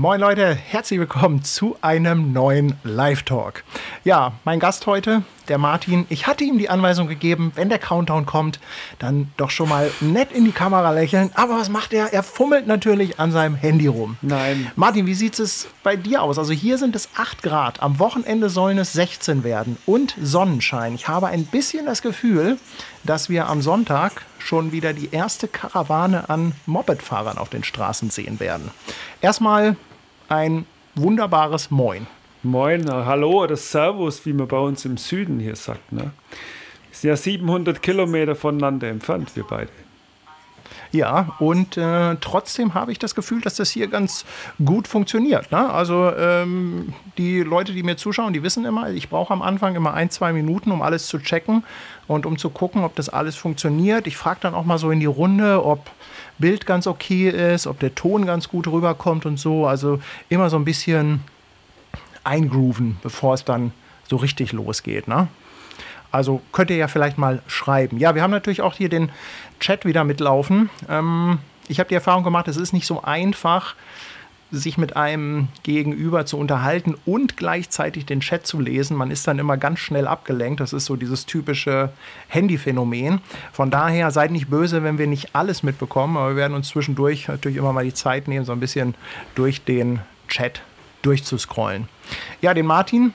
Moin Leute, herzlich willkommen zu einem neuen Live-Talk. Ja, mein Gast heute, der Martin, ich hatte ihm die Anweisung gegeben, wenn der Countdown kommt, dann doch schon mal nett in die Kamera lächeln. Aber was macht er? Er fummelt natürlich an seinem Handy rum. Nein. Martin, wie sieht es bei dir aus? Also hier sind es 8 Grad, am Wochenende sollen es 16 werden und Sonnenschein. Ich habe ein bisschen das Gefühl, dass wir am Sonntag schon wieder die erste Karawane an Mopedfahrern auf den Straßen sehen werden. Erstmal ein wunderbares Moin. Moin, hallo oder Servus, wie man bei uns im Süden hier sagt. Ne? Sind ja 700 Kilometer voneinander entfernt, wir beide. Ja, und äh, trotzdem habe ich das Gefühl, dass das hier ganz gut funktioniert. Ne? Also ähm, die Leute, die mir zuschauen, die wissen immer, ich brauche am Anfang immer ein, zwei Minuten, um alles zu checken und um zu gucken, ob das alles funktioniert. Ich frage dann auch mal so in die Runde, ob Bild ganz okay ist, ob der Ton ganz gut rüberkommt und so. Also immer so ein bisschen eingrooven, bevor es dann so richtig losgeht. Ne? Also könnt ihr ja vielleicht mal schreiben. Ja, wir haben natürlich auch hier den Chat wieder mitlaufen. Ähm, ich habe die Erfahrung gemacht, es ist nicht so einfach, sich mit einem Gegenüber zu unterhalten und gleichzeitig den Chat zu lesen. Man ist dann immer ganz schnell abgelenkt. Das ist so dieses typische Handyphänomen. Von daher seid nicht böse, wenn wir nicht alles mitbekommen, aber wir werden uns zwischendurch natürlich immer mal die Zeit nehmen, so ein bisschen durch den Chat durchzuscrollen. Ja, den Martin,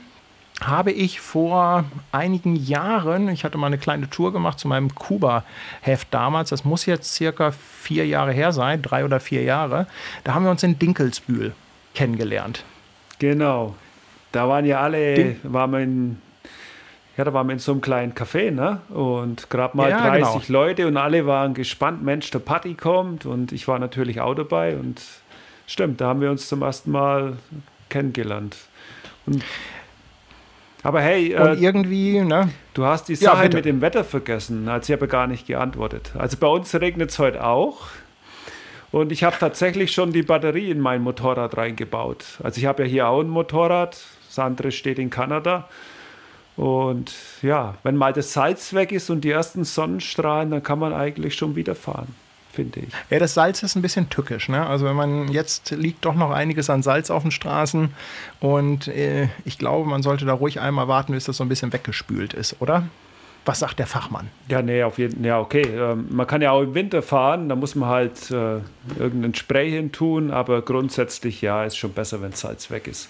habe ich vor einigen Jahren, ich hatte mal eine kleine Tour gemacht zu meinem Kuba-Heft damals, das muss jetzt circa vier Jahre her sein, drei oder vier Jahre, da haben wir uns in Dinkelsbühl kennengelernt. Genau, da waren ja alle, Ding waren wir in, ja, da waren wir in so einem kleinen Café, ne? Und gerade mal ja, 30 genau. Leute und alle waren gespannt, Mensch, der Party kommt und ich war natürlich auch dabei und stimmt, da haben wir uns zum ersten Mal kennengelernt. Und aber hey, und äh, irgendwie, ne? Du hast die Sache ja, mit dem Wetter vergessen. Also ich habe gar nicht geantwortet. Also bei uns regnet es heute auch. Und ich habe tatsächlich schon die Batterie in mein Motorrad reingebaut. Also ich habe ja hier auch ein Motorrad. Das andere steht in Kanada. Und ja, wenn mal das Salz weg ist und die ersten Sonnenstrahlen, dann kann man eigentlich schon wieder fahren finde ich. Ja, das Salz ist ein bisschen tückisch. Ne? Also wenn man jetzt liegt doch noch einiges an Salz auf den Straßen und äh, ich glaube, man sollte da ruhig einmal warten, bis das so ein bisschen weggespült ist, oder? Was sagt der Fachmann? Ja, nee, auf jeden Fall. Ja, okay. Ähm, man kann ja auch im Winter fahren, da muss man halt äh, irgendeinen Spray hin tun, aber grundsätzlich ja, ist schon besser, wenn Salz weg ist.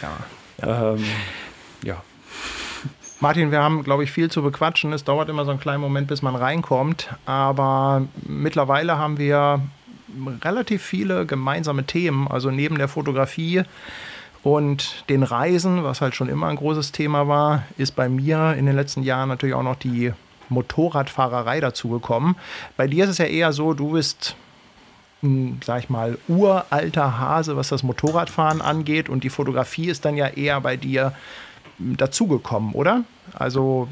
Ja. Ja. Ähm, ja. Martin, wir haben, glaube ich, viel zu bequatschen. Es dauert immer so einen kleinen Moment, bis man reinkommt. Aber mittlerweile haben wir relativ viele gemeinsame Themen. Also neben der Fotografie und den Reisen, was halt schon immer ein großes Thema war, ist bei mir in den letzten Jahren natürlich auch noch die Motorradfahrerei dazugekommen. Bei dir ist es ja eher so, du bist sag ich mal, uralter Hase, was das Motorradfahren angeht und die Fotografie ist dann ja eher bei dir dazugekommen, oder? Also,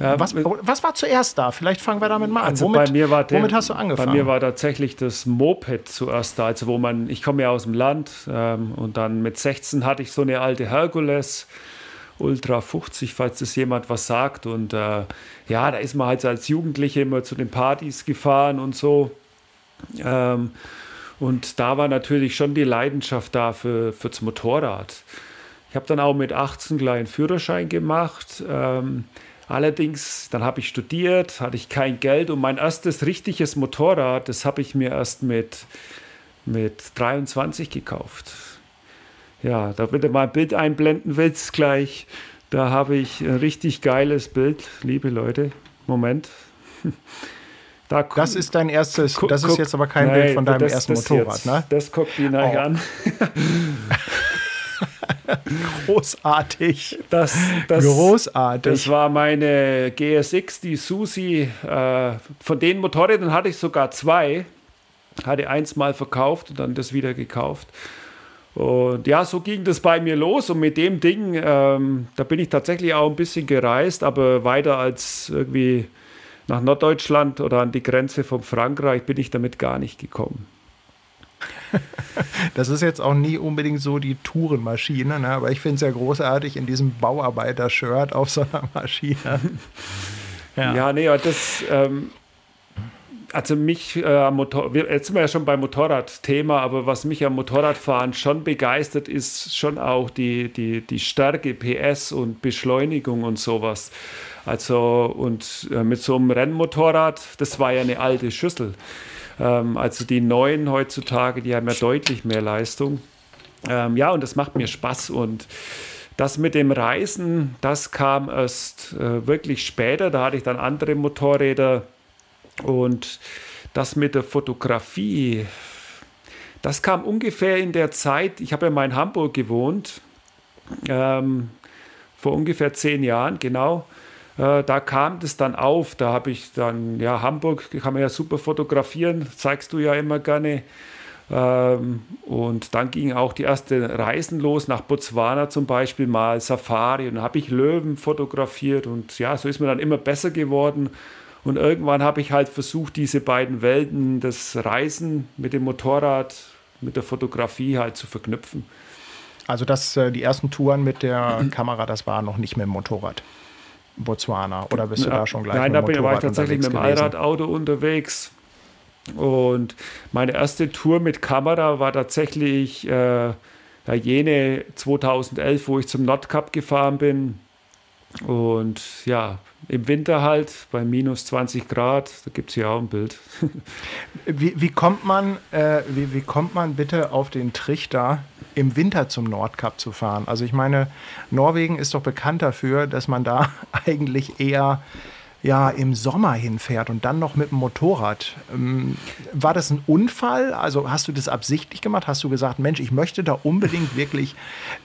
ja, was, was war zuerst da? Vielleicht fangen wir damit mal an. Also womit, bei mir war der, womit hast du angefangen? Bei mir war tatsächlich das Moped zuerst da. Also, wo man, ich komme ja aus dem Land ähm, und dann mit 16 hatte ich so eine alte Herkules. Ultra 50, falls das jemand was sagt. Und äh, ja, da ist man halt als Jugendliche immer zu den Partys gefahren und so. Ähm, und da war natürlich schon die Leidenschaft da für, fürs Motorrad. Ich habe dann auch mit 18 gleich einen Führerschein gemacht. Ähm, allerdings, dann habe ich studiert, hatte ich kein Geld und mein erstes richtiges Motorrad, das habe ich mir erst mit, mit 23 gekauft. Ja, da bitte mal ein Bild einblenden willst gleich. Da habe ich ein richtig geiles Bild, liebe Leute. Moment. Da das ist dein erstes, das ist jetzt aber kein nein, Bild von deinem das, ersten das Motorrad, jetzt, ne? Das guckt ihn oh. an. Großartig. Das, das, Großartig. Das war meine GSX, die Susi. Äh, von den Motorrädern hatte ich sogar zwei. Hatte eins mal verkauft und dann das wieder gekauft. Und ja, so ging das bei mir los. Und mit dem Ding, ähm, da bin ich tatsächlich auch ein bisschen gereist, aber weiter als irgendwie nach Norddeutschland oder an die Grenze von Frankreich bin ich damit gar nicht gekommen. Das ist jetzt auch nie unbedingt so die Tourenmaschine, ne? aber ich finde es ja großartig in diesem Bauarbeiter-Shirt auf so einer Maschine. Ja, ja nee, das. Ähm, also mich äh, Motor, jetzt sind wir ja schon beim Motorradthema, aber was mich am Motorradfahren schon begeistert, ist schon auch die, die, die Stärke, PS und Beschleunigung und sowas. Also und äh, mit so einem Rennmotorrad, das war ja eine alte Schüssel. Ähm, also die neuen heutzutage, die haben ja deutlich mehr Leistung. Ähm, ja, und das macht mir Spaß und das mit dem Reisen, das kam erst äh, wirklich später. Da hatte ich dann andere Motorräder und das mit der Fotografie, das kam ungefähr in der Zeit, ich habe ja mal in Hamburg gewohnt, ähm, vor ungefähr zehn Jahren, genau. Äh, da kam das dann auf. Da habe ich dann, ja, Hamburg kann man ja super fotografieren, zeigst du ja immer gerne. Ähm, und dann gingen auch die ersten Reisen los, nach Botswana zum Beispiel mal Safari. Und dann habe ich Löwen fotografiert und ja, so ist mir dann immer besser geworden. Und irgendwann habe ich halt versucht, diese beiden Welten, das Reisen mit dem Motorrad, mit der Fotografie halt zu verknüpfen. Also das, äh, die ersten Touren mit der Kamera, das war noch nicht mit dem Motorrad. Botswana oder bist du da schon gleich Nein, mit dem Motorrad da war ich tatsächlich mit dem Allradauto unterwegs. Und meine erste Tour mit Kamera war tatsächlich äh, ja, jene 2011, wo ich zum Nordkap gefahren bin. Und ja, im Winter halt bei minus 20 Grad, da gibt es ja auch ein Bild. wie, wie, kommt man, äh, wie, wie kommt man bitte auf den Trichter, im Winter zum Nordkap zu fahren? Also ich meine, Norwegen ist doch bekannt dafür, dass man da eigentlich eher ja im Sommer hinfährt und dann noch mit dem Motorrad. Ähm, war das ein Unfall? Also hast du das absichtlich gemacht? Hast du gesagt, Mensch, ich möchte da unbedingt wirklich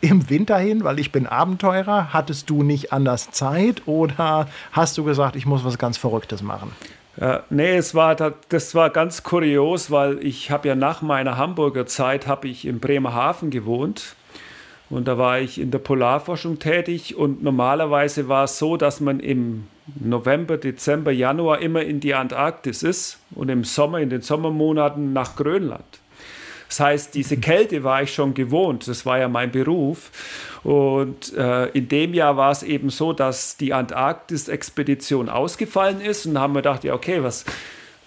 im Winter hin, weil ich bin Abenteurer? Hattest du nicht anders Zeit oder hast du gesagt, ich muss was ganz Verrücktes machen? Ja, nee, es war, das war ganz kurios, weil ich habe ja nach meiner Hamburger Zeit habe ich in Bremerhaven gewohnt und da war ich in der Polarforschung tätig und normalerweise war es so, dass man im November, Dezember, Januar immer in die Antarktis ist und im Sommer, in den Sommermonaten nach Grönland. Das heißt, diese Kälte war ich schon gewohnt, das war ja mein Beruf. Und äh, in dem Jahr war es eben so, dass die Antarktis-Expedition ausgefallen ist und haben wir gedacht, ja, okay, was,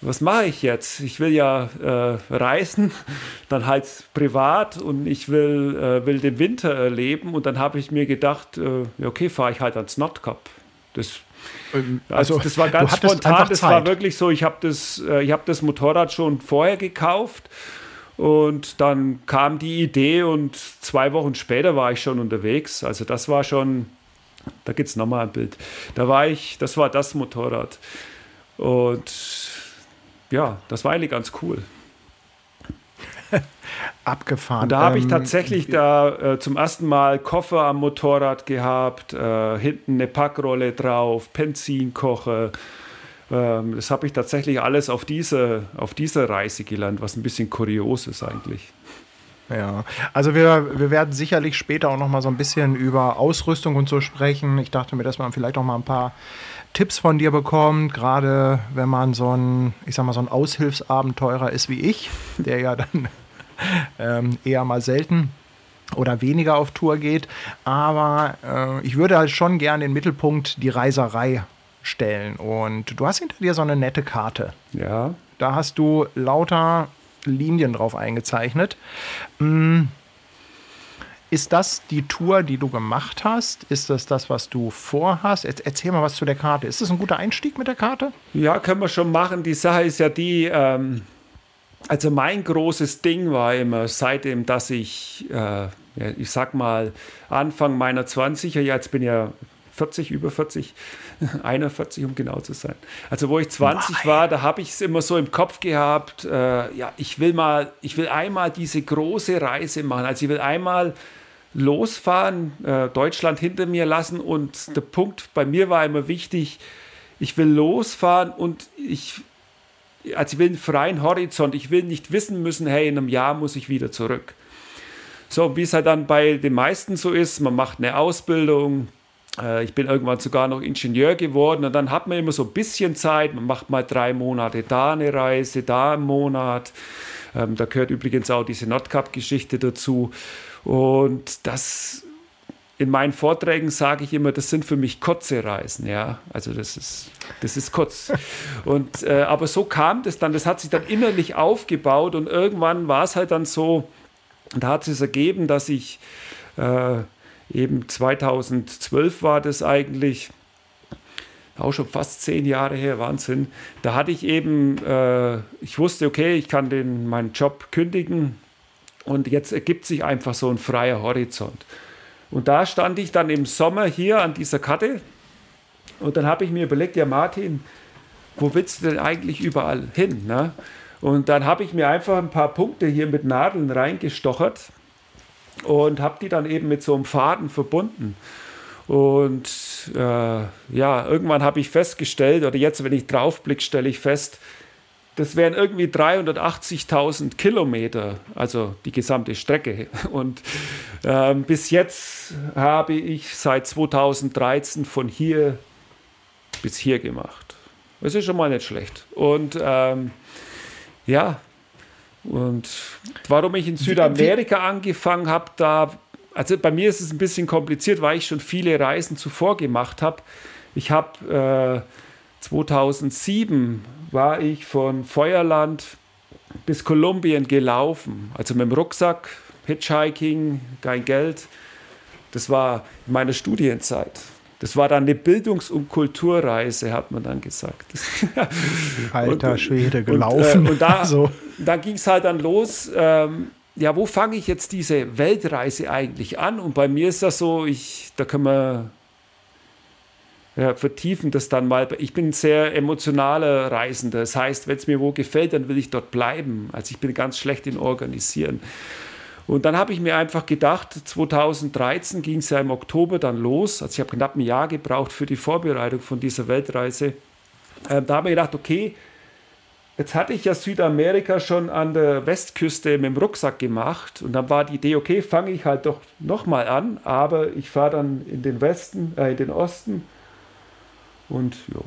was mache ich jetzt? Ich will ja äh, reisen, dann halt privat und ich will, äh, will den Winter erleben. Und dann habe ich mir gedacht, äh, okay, fahre ich halt ans Nordkap. Das also, das war ganz spontan. Das war wirklich so. Ich habe das, äh, ich das Motorrad schon vorher gekauft und dann kam die Idee und zwei Wochen später war ich schon unterwegs. Also das war schon. Da gibt es nochmal ein Bild. Da war ich. Das war das Motorrad und ja, das war eigentlich ganz cool. Abgefahren. Und da habe ich ähm, tatsächlich da äh, zum ersten Mal Koffer am Motorrad gehabt, äh, hinten eine Packrolle drauf, Benzinkocher. Ähm, das habe ich tatsächlich alles auf, diese, auf dieser Reise gelernt, was ein bisschen kurios ist eigentlich. Ja, also wir, wir werden sicherlich später auch noch mal so ein bisschen über Ausrüstung und so sprechen. Ich dachte mir, dass man vielleicht auch mal ein paar Tipps von dir bekommt, gerade wenn man so ein, ich sag mal, so ein Aushilfsabenteurer ist wie ich, der ja dann ähm, eher mal selten oder weniger auf Tour geht. Aber äh, ich würde halt schon gerne den Mittelpunkt die Reiserei stellen. Und du hast hinter dir so eine nette Karte. Ja. Da hast du lauter Linien drauf eingezeichnet. Hm. Ist das die Tour, die du gemacht hast? Ist das das, was du vorhast? Erzähl mal was zu der Karte. Ist das ein guter Einstieg mit der Karte? Ja, können wir schon machen. Die Sache ist ja die, ähm, also mein großes Ding war immer, seitdem, dass ich, äh, ja, ich sag mal, Anfang meiner 20er, jetzt bin ich ja 40, über 40, 41, um genau zu sein. Also wo ich 20 Nein. war, da habe ich es immer so im Kopf gehabt, äh, ja, ich will mal, ich will einmal diese große Reise machen. Also ich will einmal losfahren, äh, Deutschland hinter mir lassen und der Punkt bei mir war immer wichtig, ich will losfahren und ich also ich will einen freien Horizont. Ich will nicht wissen müssen, hey, in einem Jahr muss ich wieder zurück. So, wie es halt dann bei den meisten so ist, man macht eine Ausbildung. Äh, ich bin irgendwann sogar noch Ingenieur geworden und dann hat man immer so ein bisschen Zeit. Man macht mal drei Monate da eine Reise, da einen Monat. Ähm, da gehört übrigens auch diese Nordcup-Geschichte dazu. Und das in meinen Vorträgen sage ich immer, das sind für mich kurze Reisen, ja. Also das ist, das ist kurz. Und, äh, aber so kam das dann, das hat sich dann innerlich aufgebaut und irgendwann war es halt dann so, da hat es ergeben, dass ich äh, eben 2012 war das eigentlich, auch schon fast zehn Jahre her, Wahnsinn. Da hatte ich eben, äh, ich wusste, okay, ich kann den, meinen Job kündigen und jetzt ergibt sich einfach so ein freier Horizont. Und da stand ich dann im Sommer hier an dieser Karte und dann habe ich mir überlegt, ja Martin, wo willst du denn eigentlich überall hin? Ne? Und dann habe ich mir einfach ein paar Punkte hier mit Nadeln reingestochert und habe die dann eben mit so einem Faden verbunden. Und äh, ja, irgendwann habe ich festgestellt, oder jetzt, wenn ich draufblicke, stelle ich fest, das wären irgendwie 380.000 Kilometer, also die gesamte Strecke. Und ähm, bis jetzt habe ich seit 2013 von hier bis hier gemacht. Das ist schon mal nicht schlecht. Und ähm, ja, und warum ich in Südamerika angefangen habe, da, also bei mir ist es ein bisschen kompliziert, weil ich schon viele Reisen zuvor gemacht habe. Ich habe äh, 2007 war ich von Feuerland bis Kolumbien gelaufen, also mit dem Rucksack, Hitchhiking, kein Geld. Das war in meiner Studienzeit. Das war dann eine Bildungs- und Kulturreise, hat man dann gesagt. Alter Schwede, gelaufen. Und, äh, und da, so. da ging es halt dann los. Ähm, ja, wo fange ich jetzt diese Weltreise eigentlich an? Und bei mir ist das so, ich, da können wir ja, vertiefen das dann mal. Ich bin ein sehr emotionaler Reisender. Das heißt, wenn es mir wo gefällt, dann will ich dort bleiben. Also ich bin ganz schlecht in Organisieren. Und dann habe ich mir einfach gedacht, 2013 ging es ja im Oktober dann los. Also ich habe knapp ein Jahr gebraucht für die Vorbereitung von dieser Weltreise. Ähm, da habe ich gedacht, okay, jetzt hatte ich ja Südamerika schon an der Westküste mit dem Rucksack gemacht. Und dann war die Idee, okay, fange ich halt doch nochmal an, aber ich fahre dann in den Westen, äh, in den Osten und ja.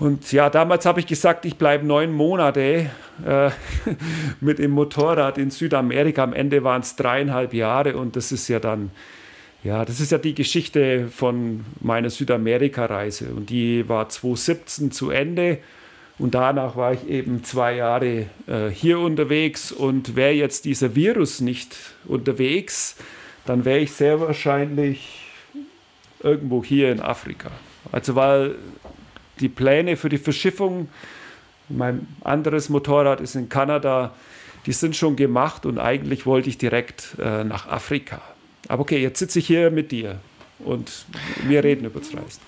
Und ja, damals habe ich gesagt, ich bleibe neun Monate äh, mit dem Motorrad in Südamerika. Am Ende waren es dreieinhalb Jahre und das ist ja dann, ja, das ist ja die Geschichte von meiner Südamerika-Reise. Und die war 2017 zu Ende. Und danach war ich eben zwei Jahre äh, hier unterwegs. Und wäre jetzt dieser Virus nicht unterwegs, dann wäre ich sehr wahrscheinlich irgendwo hier in Afrika. Also weil die Pläne für die Verschiffung, mein anderes Motorrad ist in Kanada, die sind schon gemacht und eigentlich wollte ich direkt äh, nach Afrika. Aber okay, jetzt sitze ich hier mit dir und wir reden über das Reisen.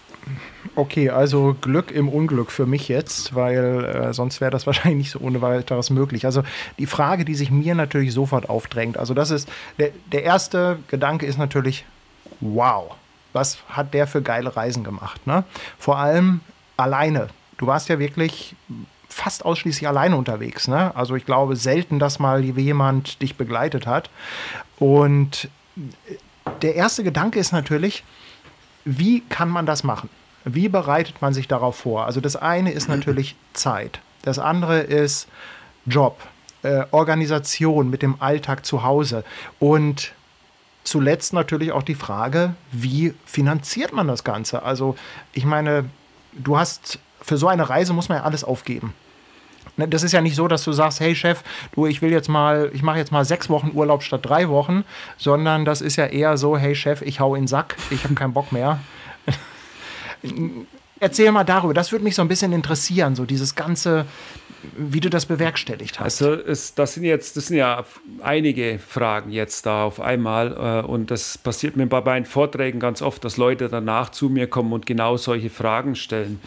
Okay, also Glück im Unglück für mich jetzt, weil äh, sonst wäre das wahrscheinlich nicht so ohne weiteres möglich. Also die Frage, die sich mir natürlich sofort aufdrängt, also das ist, der, der erste Gedanke ist natürlich, wow, was hat der für geile Reisen gemacht. Ne? Vor allem alleine. Du warst ja wirklich fast ausschließlich alleine unterwegs. Ne? Also ich glaube selten, dass mal jemand dich begleitet hat. Und der erste Gedanke ist natürlich, wie kann man das machen? Wie bereitet man sich darauf vor? Also das eine ist natürlich Zeit. Das andere ist Job, äh, Organisation mit dem Alltag zu Hause. Und zuletzt natürlich auch die Frage, wie finanziert man das Ganze? Also ich meine, du hast für so eine Reise muss man ja alles aufgeben. Ne, das ist ja nicht so, dass du sagst, hey Chef, du, ich will jetzt mal, ich mache jetzt mal sechs Wochen Urlaub statt drei Wochen, sondern das ist ja eher so, hey Chef, ich hau in den Sack, ich habe keinen Bock mehr. Erzähl mal darüber, das würde mich so ein bisschen interessieren, so dieses ganze, wie du das bewerkstelligt hast. Also es, das sind jetzt, das sind ja einige Fragen jetzt da auf einmal äh, und das passiert mir bei meinen Vorträgen ganz oft, dass Leute danach zu mir kommen und genau solche Fragen stellen.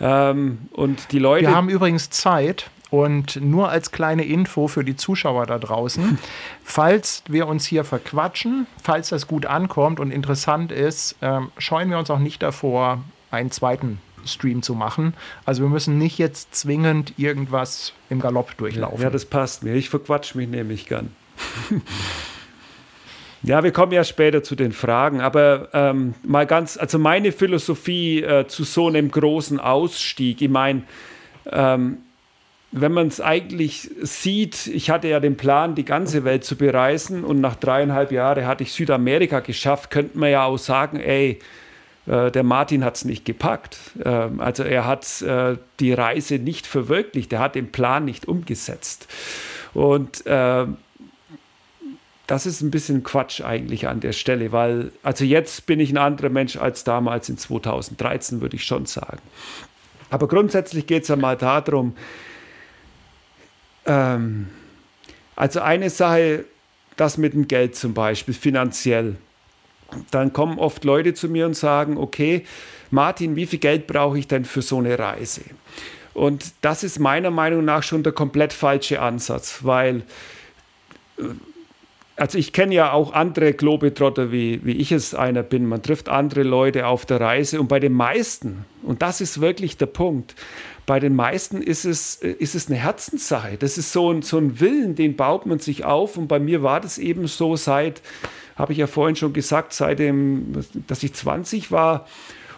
Ähm, und die Leute. Wir haben übrigens Zeit. Und nur als kleine Info für die Zuschauer da draußen, falls wir uns hier verquatschen, falls das gut ankommt und interessant ist, ähm, scheuen wir uns auch nicht davor, einen zweiten Stream zu machen. Also wir müssen nicht jetzt zwingend irgendwas im Galopp durchlaufen. Ja, das passt mir. Ich verquatsch mich nämlich gern. ja, wir kommen ja später zu den Fragen, aber ähm, mal ganz, also meine Philosophie äh, zu so einem großen Ausstieg, ich meine, ähm, wenn man es eigentlich sieht, ich hatte ja den Plan, die ganze Welt zu bereisen und nach dreieinhalb Jahren hatte ich Südamerika geschafft, könnte man ja auch sagen, ey, der Martin hat es nicht gepackt. Ähm, also er hat äh, die Reise nicht verwirklicht, er hat den Plan nicht umgesetzt. Und äh, das ist ein bisschen Quatsch eigentlich an der Stelle, weil, also jetzt bin ich ein anderer Mensch als damals in 2013, würde ich schon sagen. Aber grundsätzlich geht es ja mal darum, ähm, also eine Sache, das mit dem Geld zum Beispiel, finanziell dann kommen oft Leute zu mir und sagen, okay, Martin, wie viel Geld brauche ich denn für so eine Reise? Und das ist meiner Meinung nach schon der komplett falsche Ansatz, weil, äh, also ich kenne ja auch andere Globetrotter, wie, wie ich es einer bin. Man trifft andere Leute auf der Reise und bei den meisten, und das ist wirklich der Punkt, bei den meisten ist es, ist es eine Herzenssache. Das ist so ein, so ein Willen, den baut man sich auf. Und bei mir war das eben so seit habe ich ja vorhin schon gesagt, seitdem, dass ich 20 war.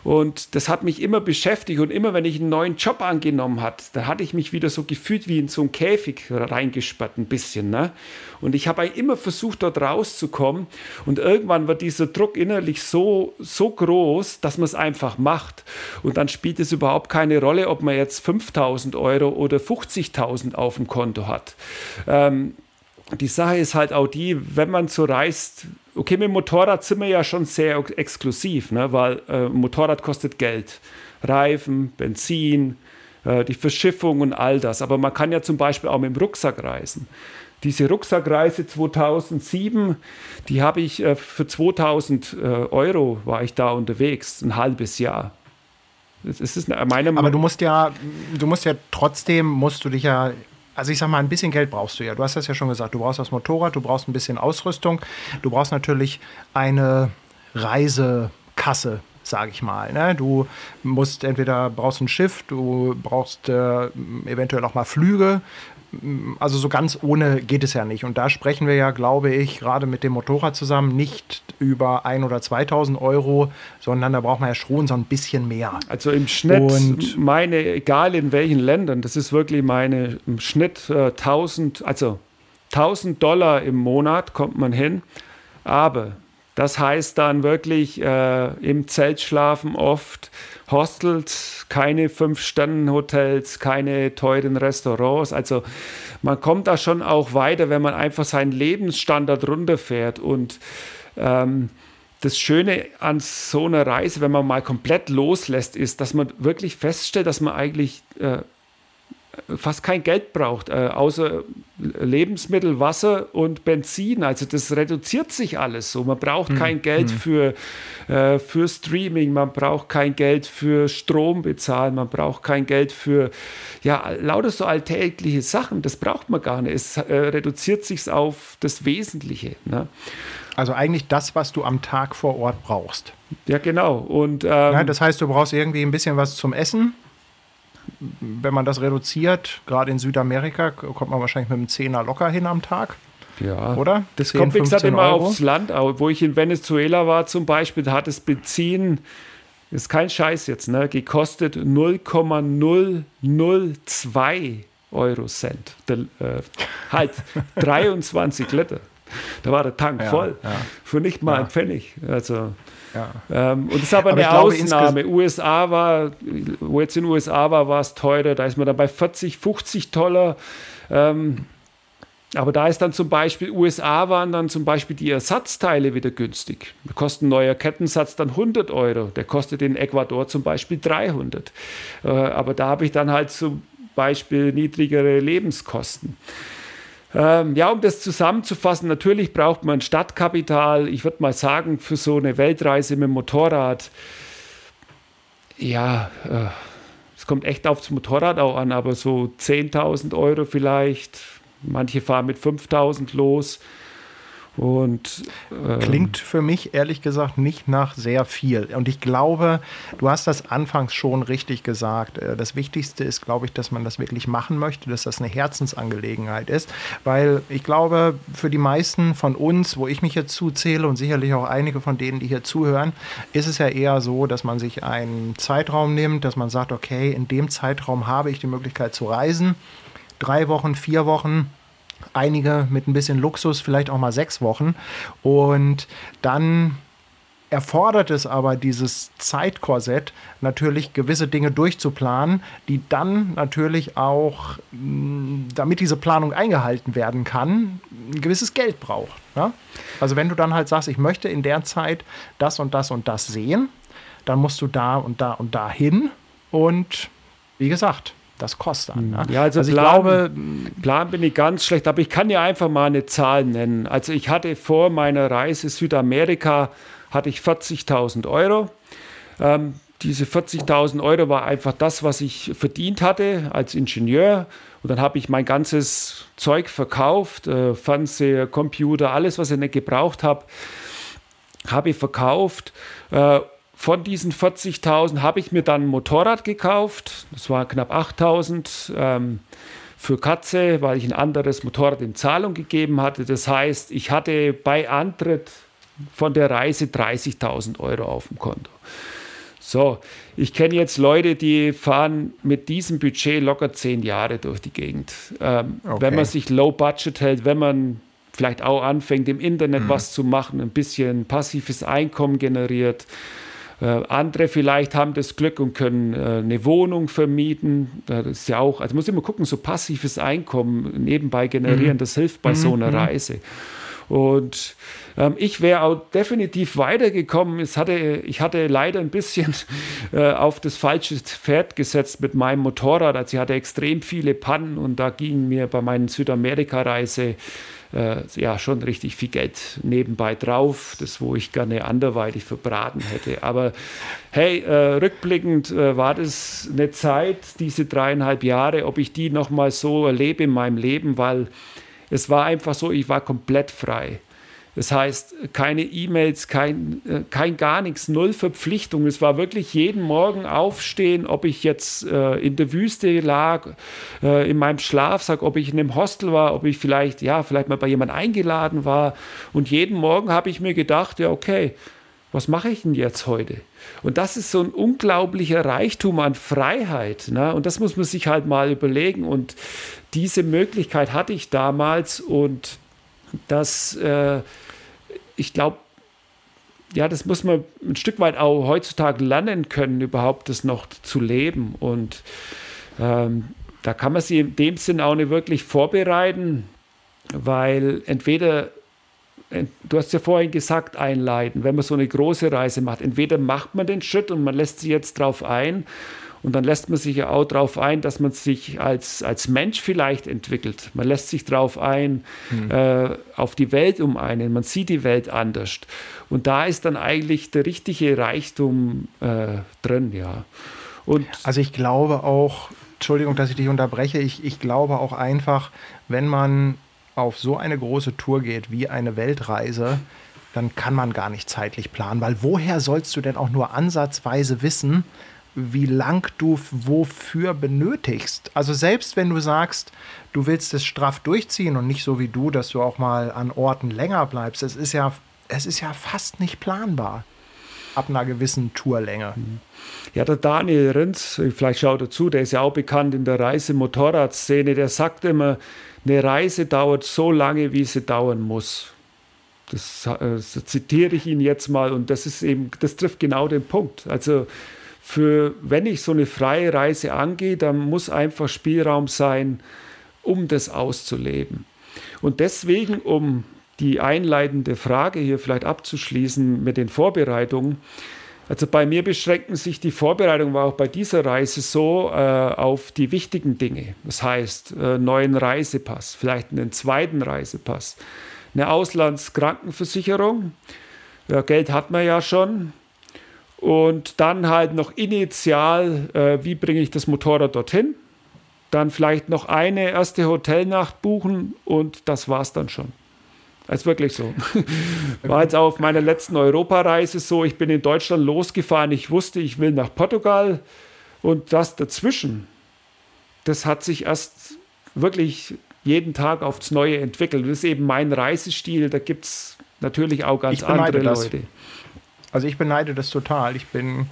Und das hat mich immer beschäftigt und immer, wenn ich einen neuen Job angenommen hat, dann hatte ich mich wieder so gefühlt wie in so einen Käfig reingesperrt ein bisschen. Ne? Und ich habe immer versucht, dort rauszukommen. Und irgendwann wird dieser Druck innerlich so, so groß, dass man es einfach macht. Und dann spielt es überhaupt keine Rolle, ob man jetzt 5000 Euro oder 50.000 auf dem Konto hat. Ähm, die Sache ist halt auch die, wenn man so reist, okay, mit dem Motorrad sind wir ja schon sehr exklusiv, ne? weil äh, Motorrad kostet Geld. Reifen, Benzin, äh, die Verschiffung und all das. Aber man kann ja zum Beispiel auch mit dem Rucksack reisen. Diese Rucksackreise 2007, die habe ich äh, für 2000 äh, Euro war ich da unterwegs, ein halbes Jahr. Das ist meine Aber du musst ja, du musst ja trotzdem, musst du dich ja also ich sag mal, ein bisschen Geld brauchst du ja. Du hast das ja schon gesagt. Du brauchst das Motorrad, du brauchst ein bisschen Ausrüstung, du brauchst natürlich eine Reisekasse, sage ich mal. Ne? Du musst entweder brauchst ein Schiff, du brauchst äh, eventuell auch mal Flüge, also so ganz ohne geht es ja nicht. Und da sprechen wir ja, glaube ich, gerade mit dem Motorrad zusammen nicht über 1.000 oder 2.000 Euro, sondern da braucht man ja schon so ein bisschen mehr. Also im Schnitt, und meine, egal in welchen Ländern, das ist wirklich meine, im Schnitt äh, 1000, also 1000 Dollar im Monat kommt man hin. Aber das heißt dann wirklich äh, im Zelt schlafen oft Hostels, keine Fünf-Sterne-Hotels, keine teuren Restaurants. Also man kommt da schon auch weiter, wenn man einfach seinen Lebensstandard runterfährt. Und ähm, das Schöne an so einer Reise, wenn man mal komplett loslässt, ist, dass man wirklich feststellt, dass man eigentlich äh, fast kein Geld braucht, äh, außer Lebensmittel, Wasser und Benzin. Also das reduziert sich alles so. Man braucht hm. kein Geld hm. für, äh, für Streaming, man braucht kein Geld für Strom bezahlen, man braucht kein Geld für ja, lauter so alltägliche Sachen. Das braucht man gar nicht. Es äh, reduziert sich auf das Wesentliche. Ne? Also eigentlich das, was du am Tag vor Ort brauchst. Ja, genau. Und, ähm, ja, das heißt, du brauchst irgendwie ein bisschen was zum Essen wenn man das reduziert, gerade in Südamerika, kommt man wahrscheinlich mit einem Zehner locker hin am Tag. Ja, oder? Das 10, kommt, wie gesagt, immer Euro. aufs Land. Wo ich in Venezuela war zum Beispiel, da hat das Benzin, das ist kein Scheiß jetzt, ne, gekostet 0,002 Euro Cent. Der, äh, halt 23 Liter. Da war der Tank ja, voll. Ja. Für nicht mal ja. einen Pfennig. Also ja. Ähm, und das ist aber, aber eine Ausnahme. USA war, wo jetzt in den USA war, war es teurer. Da ist man dann bei 40, 50 Dollar. Ähm, aber da ist dann zum Beispiel, USA waren dann zum Beispiel die Ersatzteile wieder günstig. Da kostet ein neuer Kettensatz dann 100 Euro. Der kostet in Ecuador zum Beispiel 300. Äh, aber da habe ich dann halt zum Beispiel niedrigere Lebenskosten. Ähm, ja, um das zusammenzufassen, natürlich braucht man Stadtkapital. Ich würde mal sagen, für so eine Weltreise mit dem Motorrad, ja, äh, es kommt echt aufs Motorrad auch an, aber so 10.000 Euro vielleicht. Manche fahren mit 5.000 los. Und, ähm, Klingt für mich ehrlich gesagt nicht nach sehr viel. Und ich glaube, du hast das anfangs schon richtig gesagt. Äh, das Wichtigste ist, glaube ich, dass man das wirklich machen möchte, dass das eine Herzensangelegenheit ist. Weil ich glaube, für die meisten von uns, wo ich mich jetzt zuzähle und sicherlich auch einige von denen, die hier zuhören, ist es ja eher so, dass man sich einen Zeitraum nimmt, dass man sagt, okay, in dem Zeitraum habe ich die Möglichkeit zu reisen drei Wochen, vier Wochen einige mit ein bisschen Luxus, vielleicht auch mal sechs Wochen. Und dann erfordert es aber dieses Zeitkorsett natürlich gewisse Dinge durchzuplanen, die dann natürlich auch, mm, damit diese Planung eingehalten werden kann, ein gewisses Geld braucht. Ja? Also wenn du dann halt sagst, ich möchte in der Zeit das und das und das sehen, dann musst du da und da und da hin und wie gesagt, das kostet dann. Ne? Ja, also, also Plan, ich glaube, Plan bin ich ganz schlecht, aber ich kann ja einfach mal eine Zahl nennen. Also ich hatte vor meiner Reise Südamerika hatte ich 40.000 Euro. Ähm, diese 40.000 Euro war einfach das, was ich verdient hatte als Ingenieur. Und dann habe ich mein ganzes Zeug verkauft, äh, Fernseher, Computer, alles, was ich nicht gebraucht habe, habe ich verkauft. Äh, von diesen 40.000 habe ich mir dann ein Motorrad gekauft. Das war knapp 8.000 ähm, für Katze, weil ich ein anderes Motorrad in Zahlung gegeben hatte. Das heißt, ich hatte bei Antritt von der Reise 30.000 Euro auf dem Konto. So, ich kenne jetzt Leute, die fahren mit diesem Budget locker zehn Jahre durch die Gegend. Ähm, okay. Wenn man sich low budget hält, wenn man vielleicht auch anfängt, im Internet mhm. was zu machen, ein bisschen passives Einkommen generiert, äh, andere vielleicht haben das Glück und können äh, eine Wohnung vermieten. Das ist ja auch, also muss immer gucken, so passives Einkommen nebenbei generieren, mhm. das hilft bei mhm. so einer mhm. Reise. Und ähm, ich wäre auch definitiv weitergekommen. Es hatte, ich hatte leider ein bisschen äh, auf das falsche Pferd gesetzt mit meinem Motorrad. Also ich hatte extrem viele Pannen und da ging mir bei meinen Südamerika-Reise äh, ja schon richtig viel Geld nebenbei drauf, das wo ich gerne anderweitig verbraten hätte. Aber hey, äh, rückblickend äh, war das eine Zeit, diese dreieinhalb Jahre, ob ich die nochmal so erlebe in meinem Leben, weil es war einfach so, ich war komplett frei. Das heißt, keine E-Mails, kein, äh, kein gar nichts, null Verpflichtung. Es war wirklich jeden Morgen aufstehen, ob ich jetzt äh, in der Wüste lag, äh, in meinem Schlafsack, ob ich in einem Hostel war, ob ich vielleicht, ja, vielleicht mal bei jemandem eingeladen war. Und jeden Morgen habe ich mir gedacht, ja, okay, was mache ich denn jetzt heute? Und das ist so ein unglaublicher Reichtum an Freiheit. Ne? Und das muss man sich halt mal überlegen. Und diese Möglichkeit hatte ich damals und das äh, ich glaube, ja, das muss man ein Stück weit auch heutzutage lernen können, überhaupt das noch zu leben. Und ähm, da kann man sich in dem Sinn auch nicht wirklich vorbereiten, weil entweder, du hast ja vorhin gesagt, einleiten, wenn man so eine große Reise macht, entweder macht man den Schritt und man lässt sich jetzt drauf ein und dann lässt man sich ja auch darauf ein, dass man sich als, als Mensch vielleicht entwickelt. Man lässt sich darauf ein, mhm. äh, auf die Welt um einen. Man sieht die Welt anders. Und da ist dann eigentlich der richtige Reichtum äh, drin, ja. Und also ich glaube auch, Entschuldigung, dass ich dich unterbreche, ich, ich glaube auch einfach, wenn man auf so eine große Tour geht wie eine Weltreise, dann kann man gar nicht zeitlich planen, weil woher sollst du denn auch nur ansatzweise wissen, wie lang du wofür benötigst. Also selbst wenn du sagst, du willst es straff durchziehen und nicht so wie du, dass du auch mal an Orten länger bleibst, es ist ja, es ist ja fast nicht planbar ab einer gewissen Tourlänge. Mhm. Ja, der Daniel Rinz, vielleicht schaut er zu, der ist ja auch bekannt in der Reisemotorradszene, der sagt immer, eine Reise dauert so lange, wie sie dauern muss. Das, äh, das zitiere ich ihn jetzt mal und das ist eben, das trifft genau den Punkt. Also für, wenn ich so eine freie Reise angehe, dann muss einfach Spielraum sein, um das auszuleben. Und deswegen, um die einleitende Frage hier vielleicht abzuschließen mit den Vorbereitungen, also bei mir beschränken sich die Vorbereitungen, war auch bei dieser Reise so, äh, auf die wichtigen Dinge. Das heißt, äh, neuen Reisepass, vielleicht einen zweiten Reisepass, eine Auslandskrankenversicherung. Ja, Geld hat man ja schon, und dann halt noch initial, äh, wie bringe ich das Motorrad dorthin? Dann vielleicht noch eine erste Hotelnacht buchen und das war's dann schon. Das ist wirklich so. War jetzt auch auf meiner letzten Europareise so. Ich bin in Deutschland losgefahren. Ich wusste, ich will nach Portugal. Und das dazwischen, das hat sich erst wirklich jeden Tag aufs Neue entwickelt. Das ist eben mein Reisestil. Da gibt es natürlich auch ganz andere Leute. Also ich beneide das total. Ich bin,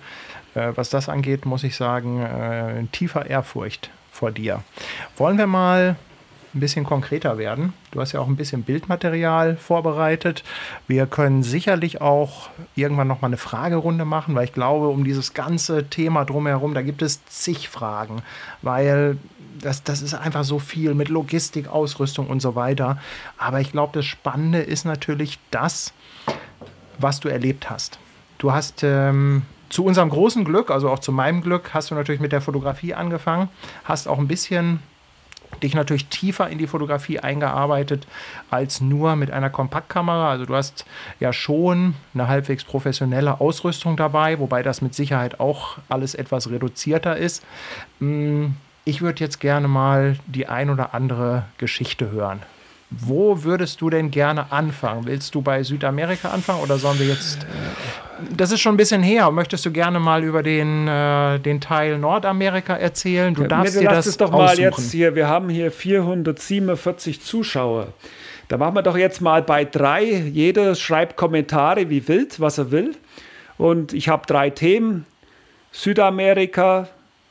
äh, was das angeht, muss ich sagen, äh, in tiefer Ehrfurcht vor dir. Wollen wir mal ein bisschen konkreter werden. Du hast ja auch ein bisschen Bildmaterial vorbereitet. Wir können sicherlich auch irgendwann noch mal eine Fragerunde machen, weil ich glaube, um dieses ganze Thema drumherum, da gibt es zig Fragen, weil das, das ist einfach so viel mit Logistik, Ausrüstung und so weiter. Aber ich glaube, das Spannende ist natürlich das, was du erlebt hast. Du hast ähm, zu unserem großen Glück, also auch zu meinem Glück, hast du natürlich mit der Fotografie angefangen, hast auch ein bisschen dich natürlich tiefer in die Fotografie eingearbeitet als nur mit einer Kompaktkamera. Also du hast ja schon eine halbwegs professionelle Ausrüstung dabei, wobei das mit Sicherheit auch alles etwas reduzierter ist. Mm, ich würde jetzt gerne mal die ein oder andere Geschichte hören. Wo würdest du denn gerne anfangen? Willst du bei Südamerika anfangen oder sollen wir jetzt. Das ist schon ein bisschen her. Möchtest du gerne mal über den, äh, den Teil Nordamerika erzählen? Du darfst ja, dir das es doch aussuchen. mal jetzt hier. Wir haben hier 447 Zuschauer. Da machen wir doch jetzt mal bei drei. Jeder schreibt Kommentare wie wild, was er will. Und ich habe drei Themen. Südamerika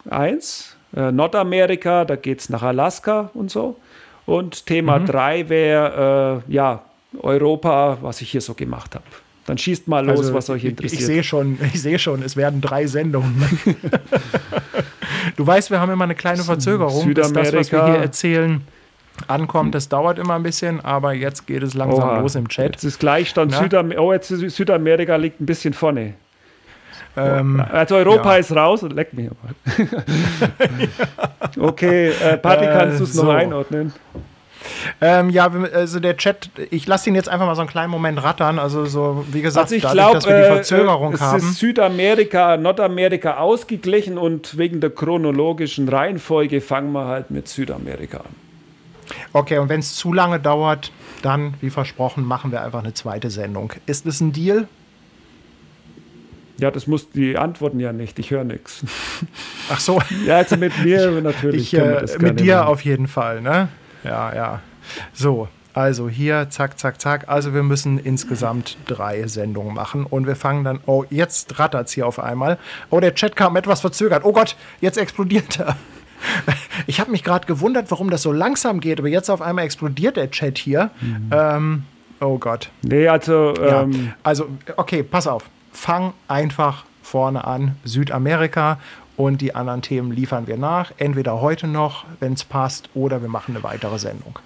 eins, äh, Nordamerika, da geht es nach Alaska und so. Und Thema 3 mhm. wäre äh, ja Europa, was ich hier so gemacht habe. Dann schießt mal los, also, was euch interessiert. Ich, ich sehe schon, ich sehe schon, es werden drei Sendungen. du weißt, wir haben immer eine kleine Verzögerung, Südamerika. bis das, was wir hier erzählen, ankommt. Das dauert immer ein bisschen, aber jetzt geht es langsam Oha. los im Chat. Jetzt ist Gleichstand. Südam oh, jetzt ist Südamerika liegt ein bisschen vorne. Ähm, also Europa ja. ist raus und leck mich aber. okay, äh, Papi, kannst du es äh, so. noch einordnen? Ähm, ja, also der Chat, ich lasse ihn jetzt einfach mal so einen kleinen Moment rattern. Also so, wie gesagt, also ich dadurch, glaub, dass wir die äh, Verzögerung äh, es haben. Es ist Südamerika, Nordamerika ausgeglichen und wegen der chronologischen Reihenfolge fangen wir halt mit Südamerika an. Okay, und wenn es zu lange dauert, dann, wie versprochen, machen wir einfach eine zweite Sendung. Ist es ein Deal? Ja, das muss die antworten ja nicht. Ich höre nichts. Ach so. Ja, also mit mir natürlich. Ich, äh, mit dir machen. auf jeden Fall, ne? Ja, ja. So, also hier, zack, zack, zack. Also wir müssen insgesamt drei Sendungen machen. Und wir fangen dann. Oh, jetzt rattert es hier auf einmal. Oh, der Chat kam etwas verzögert. Oh Gott, jetzt explodiert er. Ich habe mich gerade gewundert, warum das so langsam geht, aber jetzt auf einmal explodiert der Chat hier. Mhm. Ähm, oh Gott. Nee, also. Ähm ja, also, okay, pass auf fang einfach vorne an, Südamerika und die anderen Themen liefern wir nach. Entweder heute noch, wenn es passt, oder wir machen eine weitere Sendung.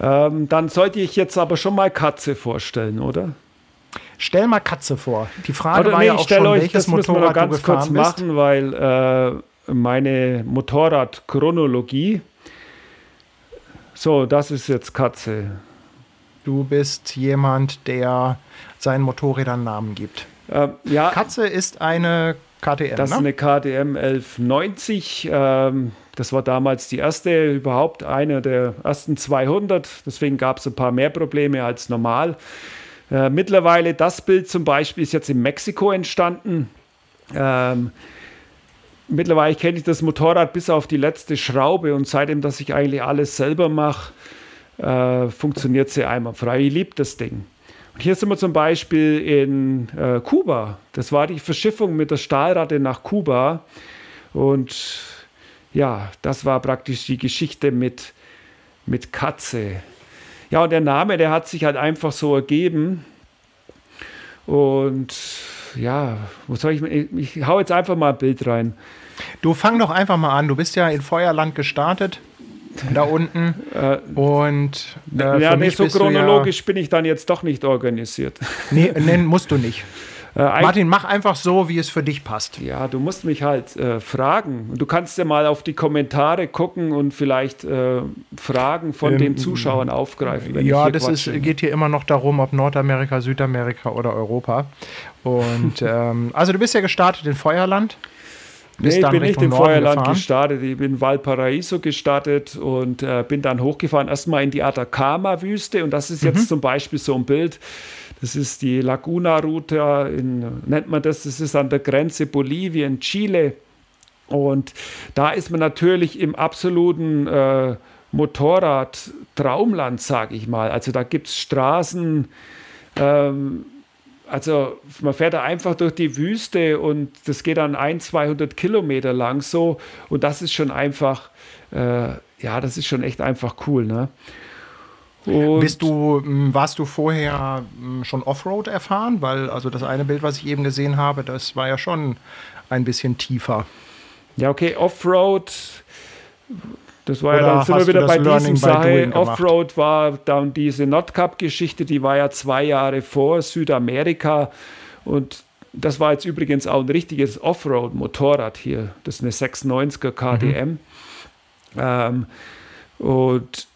Ähm, dann sollte ich jetzt aber schon mal Katze vorstellen, oder? Stell mal Katze vor. Die Frage oder war nee, ja auch schon, euch, welches das Motorrad wir ganz kurz bist. machen, weil äh, meine Motorradchronologie. So, das ist jetzt Katze. Du bist jemand, der seinen Motorrädern Namen gibt. Äh, ja, Katze ist eine KTM. Das ne? ist eine KTM 1190. Ähm, das war damals die erste, überhaupt eine der ersten 200. Deswegen gab es ein paar mehr Probleme als normal. Äh, mittlerweile, das Bild zum Beispiel ist jetzt in Mexiko entstanden. Ähm, mittlerweile kenne ich das Motorrad bis auf die letzte Schraube und seitdem, dass ich eigentlich alles selber mache, äh, funktioniert sie einwandfrei. Ich liebe das Ding. Und hier sind wir zum Beispiel in äh, Kuba. Das war die Verschiffung mit der Stahlratte nach Kuba. Und ja, das war praktisch die Geschichte mit, mit Katze. Ja, und der Name, der hat sich halt einfach so ergeben. Und ja, wo soll ich, ich, ich hau jetzt einfach mal ein Bild rein. Du fang doch einfach mal an. Du bist ja in Feuerland gestartet da unten. Äh, und äh, ja, nee, so chronologisch ja, bin ich dann jetzt doch nicht organisiert. Nee, nennen musst du nicht. Äh, Martin, mach einfach so, wie es für dich passt. Ja, du musst mich halt äh, fragen. Du kannst ja mal auf die Kommentare gucken und vielleicht äh, Fragen von ähm, den Zuschauern aufgreifen. ja, das ist, geht hier immer noch darum, ob Nordamerika, Südamerika oder Europa. Und ähm, also du bist ja gestartet in Feuerland. Nee, ich bin nicht im Feuerland gefahren? gestartet, ich bin in Valparaiso gestartet und äh, bin dann hochgefahren, erstmal in die Atacama-Wüste und das ist jetzt mhm. zum Beispiel so ein Bild. Das ist die Laguna-Route, nennt man das, das ist an der Grenze Bolivien, Chile. Und da ist man natürlich im absoluten äh, Motorrad-Traumland, sage ich mal. Also da gibt es Straßen, ähm, also man fährt da einfach durch die Wüste und das geht dann ein, 200 Kilometer lang so und das ist schon einfach, äh, ja, das ist schon echt einfach cool, ne? Und Bist du, warst du vorher schon Offroad erfahren? Weil also das eine Bild, was ich eben gesehen habe, das war ja schon ein bisschen tiefer. Ja, okay, Offroad, das war Oder ja dann sind wir wieder bei diesem Sache. Offroad war dann diese Nordcup-Geschichte, die war ja zwei Jahre vor Südamerika und das war jetzt übrigens auch ein richtiges Offroad-Motorrad hier. Das ist eine 690er KDM. Mhm. Ähm, und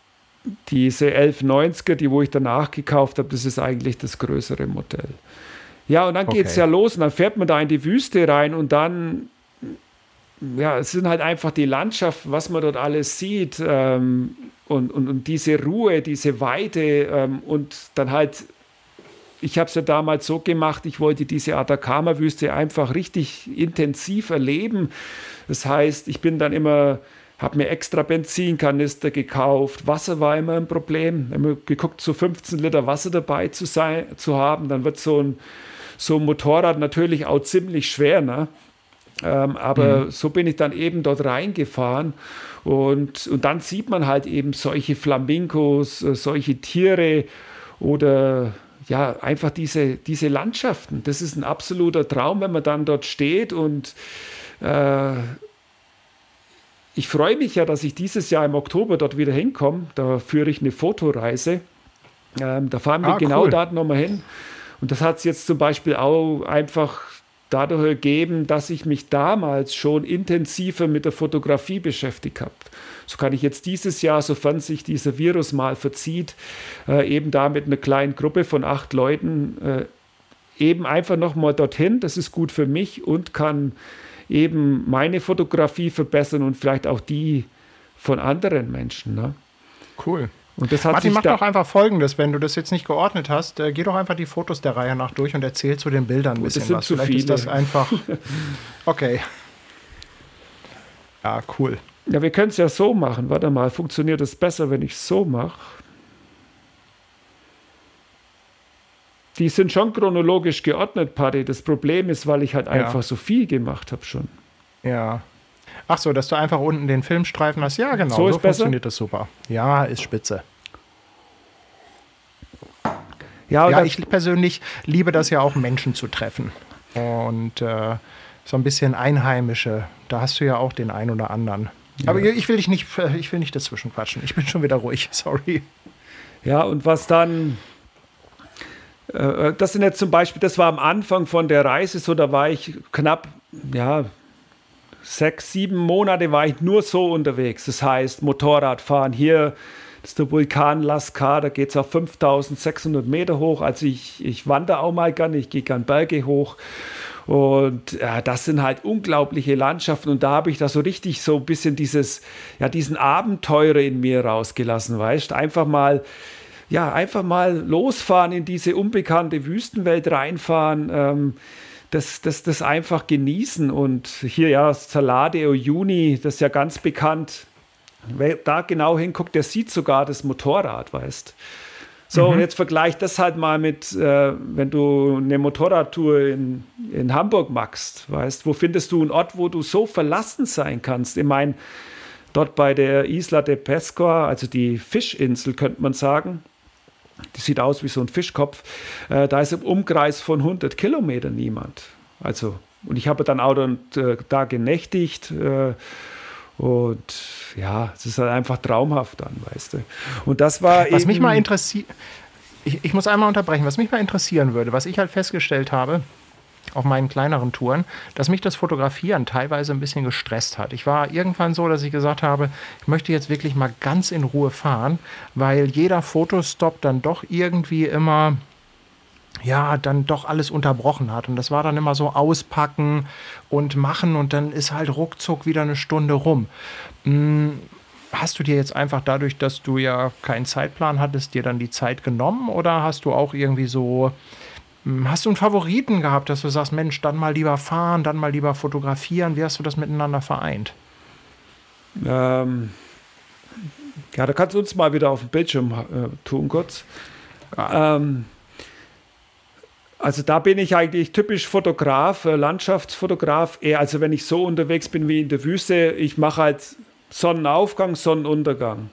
diese 1190er, die wo ich danach gekauft habe, das ist eigentlich das größere Modell. Ja, und dann okay. geht es ja los und dann fährt man da in die Wüste rein und dann, ja, es sind halt einfach die Landschaften, was man dort alles sieht ähm, und, und, und, diese Ruhe, diese Weite ähm, und dann halt, ich habe es ja damals so gemacht, ich wollte diese Atacama-Wüste einfach richtig intensiv erleben. Das heißt, ich bin dann immer habe mir extra Benzinkanister gekauft. Wasser war immer ein Problem. Immer geguckt, so 15 Liter Wasser dabei zu, sein, zu haben. Dann wird so ein, so ein Motorrad natürlich auch ziemlich schwer. Ne? Ähm, aber mhm. so bin ich dann eben dort reingefahren. Und, und dann sieht man halt eben solche Flamingos, äh, solche Tiere oder ja, einfach diese, diese Landschaften. Das ist ein absoluter Traum, wenn man dann dort steht und äh, ich freue mich ja, dass ich dieses Jahr im Oktober dort wieder hinkomme. Da führe ich eine Fotoreise. Ähm, da fahren wir ah, genau cool. da nochmal hin. Und das hat es jetzt zum Beispiel auch einfach dadurch ergeben, dass ich mich damals schon intensiver mit der Fotografie beschäftigt habe. So kann ich jetzt dieses Jahr, sofern sich dieser Virus mal verzieht, äh, eben da mit einer kleinen Gruppe von acht Leuten äh, eben einfach nochmal dorthin. Das ist gut für mich und kann eben meine Fotografie verbessern und vielleicht auch die von anderen Menschen. Ne? Cool. Und das hat Martin, mach doch einfach folgendes, wenn du das jetzt nicht geordnet hast, äh, geh doch einfach die Fotos der Reihe nach durch und erzähl zu den Bildern ein bisschen das sind was. Zu Vielleicht viele. ist das einfach. Okay. Ja, cool. Ja, wir können es ja so machen. Warte mal, funktioniert es besser, wenn ich es so mache? die sind schon chronologisch geordnet, Paddy. Das Problem ist, weil ich halt ja. einfach so viel gemacht habe schon. Ja. Ach so, dass du einfach unten den Filmstreifen hast. Ja, genau. So, so funktioniert das super. Ja, ist spitze. Ja, ja ich persönlich liebe das ja auch, Menschen zu treffen. Und äh, so ein bisschen Einheimische. Da hast du ja auch den einen oder anderen. Ja. Aber ich will dich nicht, ich will nicht dazwischen quatschen. Ich bin schon wieder ruhig. Sorry. Ja, und was dann äh, das sind jetzt zum Beispiel, das war am Anfang von der Reise so, da war ich knapp, ja, sechs, sieben Monate war ich nur so unterwegs. Das heißt, Motorradfahren hier, das ist der Vulkan Lascar, da geht es auf 5600 Meter hoch. Also ich, ich wandere auch mal gerne, ich gehe gerne Berge hoch. Und ja, das sind halt unglaubliche Landschaften. Und da habe ich da so richtig so ein bisschen dieses, ja, diesen Abenteurer in mir rausgelassen, weißt Einfach mal ja, einfach mal losfahren in diese unbekannte Wüstenwelt reinfahren. Ähm, das, das, das einfach genießen. Und hier ja, Salade Juni, das ist ja ganz bekannt. Wer da genau hinguckt, der sieht sogar das Motorrad, weißt so, mhm. und jetzt vergleich das halt mal mit, äh, wenn du eine Motorradtour in, in Hamburg machst, weißt, wo findest du einen Ort, wo du so verlassen sein kannst? Ich meine, dort bei der Isla de Pesca, also die Fischinsel, könnte man sagen, die sieht aus wie so ein Fischkopf. Äh, da ist im Umkreis von 100 Kilometern niemand. Also, und ich habe dann auch dann, äh, da genächtigt. Äh, und ja, es ist halt einfach traumhaft dann, weißt du. Und das war. Was mich mal interessiert. Ich, ich muss einmal unterbrechen. Was mich mal interessieren würde, was ich halt festgestellt habe, auf meinen kleineren Touren, dass mich das Fotografieren teilweise ein bisschen gestresst hat. Ich war irgendwann so, dass ich gesagt habe, ich möchte jetzt wirklich mal ganz in Ruhe fahren, weil jeder Fotostop dann doch irgendwie immer ja, dann doch alles unterbrochen hat. Und das war dann immer so auspacken und machen und dann ist halt ruckzuck wieder eine Stunde rum. Hm, hast du dir jetzt einfach dadurch, dass du ja keinen Zeitplan hattest, dir dann die Zeit genommen oder hast du auch irgendwie so hast du einen Favoriten gehabt, dass du sagst, Mensch, dann mal lieber fahren, dann mal lieber fotografieren? Wie hast du das miteinander vereint? Ähm, ja, da kannst du uns mal wieder auf dem Bildschirm äh, tun, kurz. Ähm, Also da bin ich eigentlich typisch Fotograf, äh, Landschaftsfotograf. Eher, also wenn ich so unterwegs bin wie in der Wüste, ich mache halt Sonnenaufgang, Sonnenuntergang.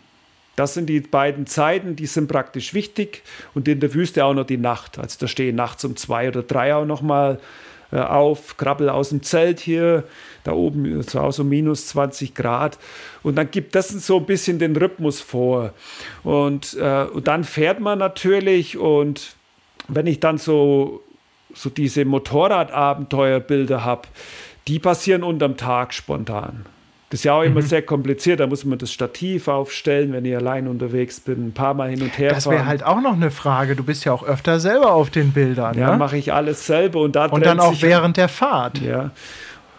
Das sind die beiden Zeiten, die sind praktisch wichtig. Und in der Wüste auch noch die Nacht. Also da stehe ich nachts um zwei oder drei auch noch mal äh, auf, krabbel aus dem Zelt hier, da oben ist auch so minus 20 Grad. Und dann gibt das so ein bisschen den Rhythmus vor. Und, äh, und dann fährt man natürlich und wenn ich dann so, so diese Motorradabenteuerbilder habe, die passieren unterm Tag spontan. Das ist ja auch immer mhm. sehr kompliziert. Da muss man das Stativ aufstellen, wenn ich allein unterwegs bin, ein paar Mal hin und her Das wäre halt auch noch eine Frage. Du bist ja auch öfter selber auf den Bildern. Ja, ne? mache ich alles selber. Und, da und dann auch während der Fahrt. Ja.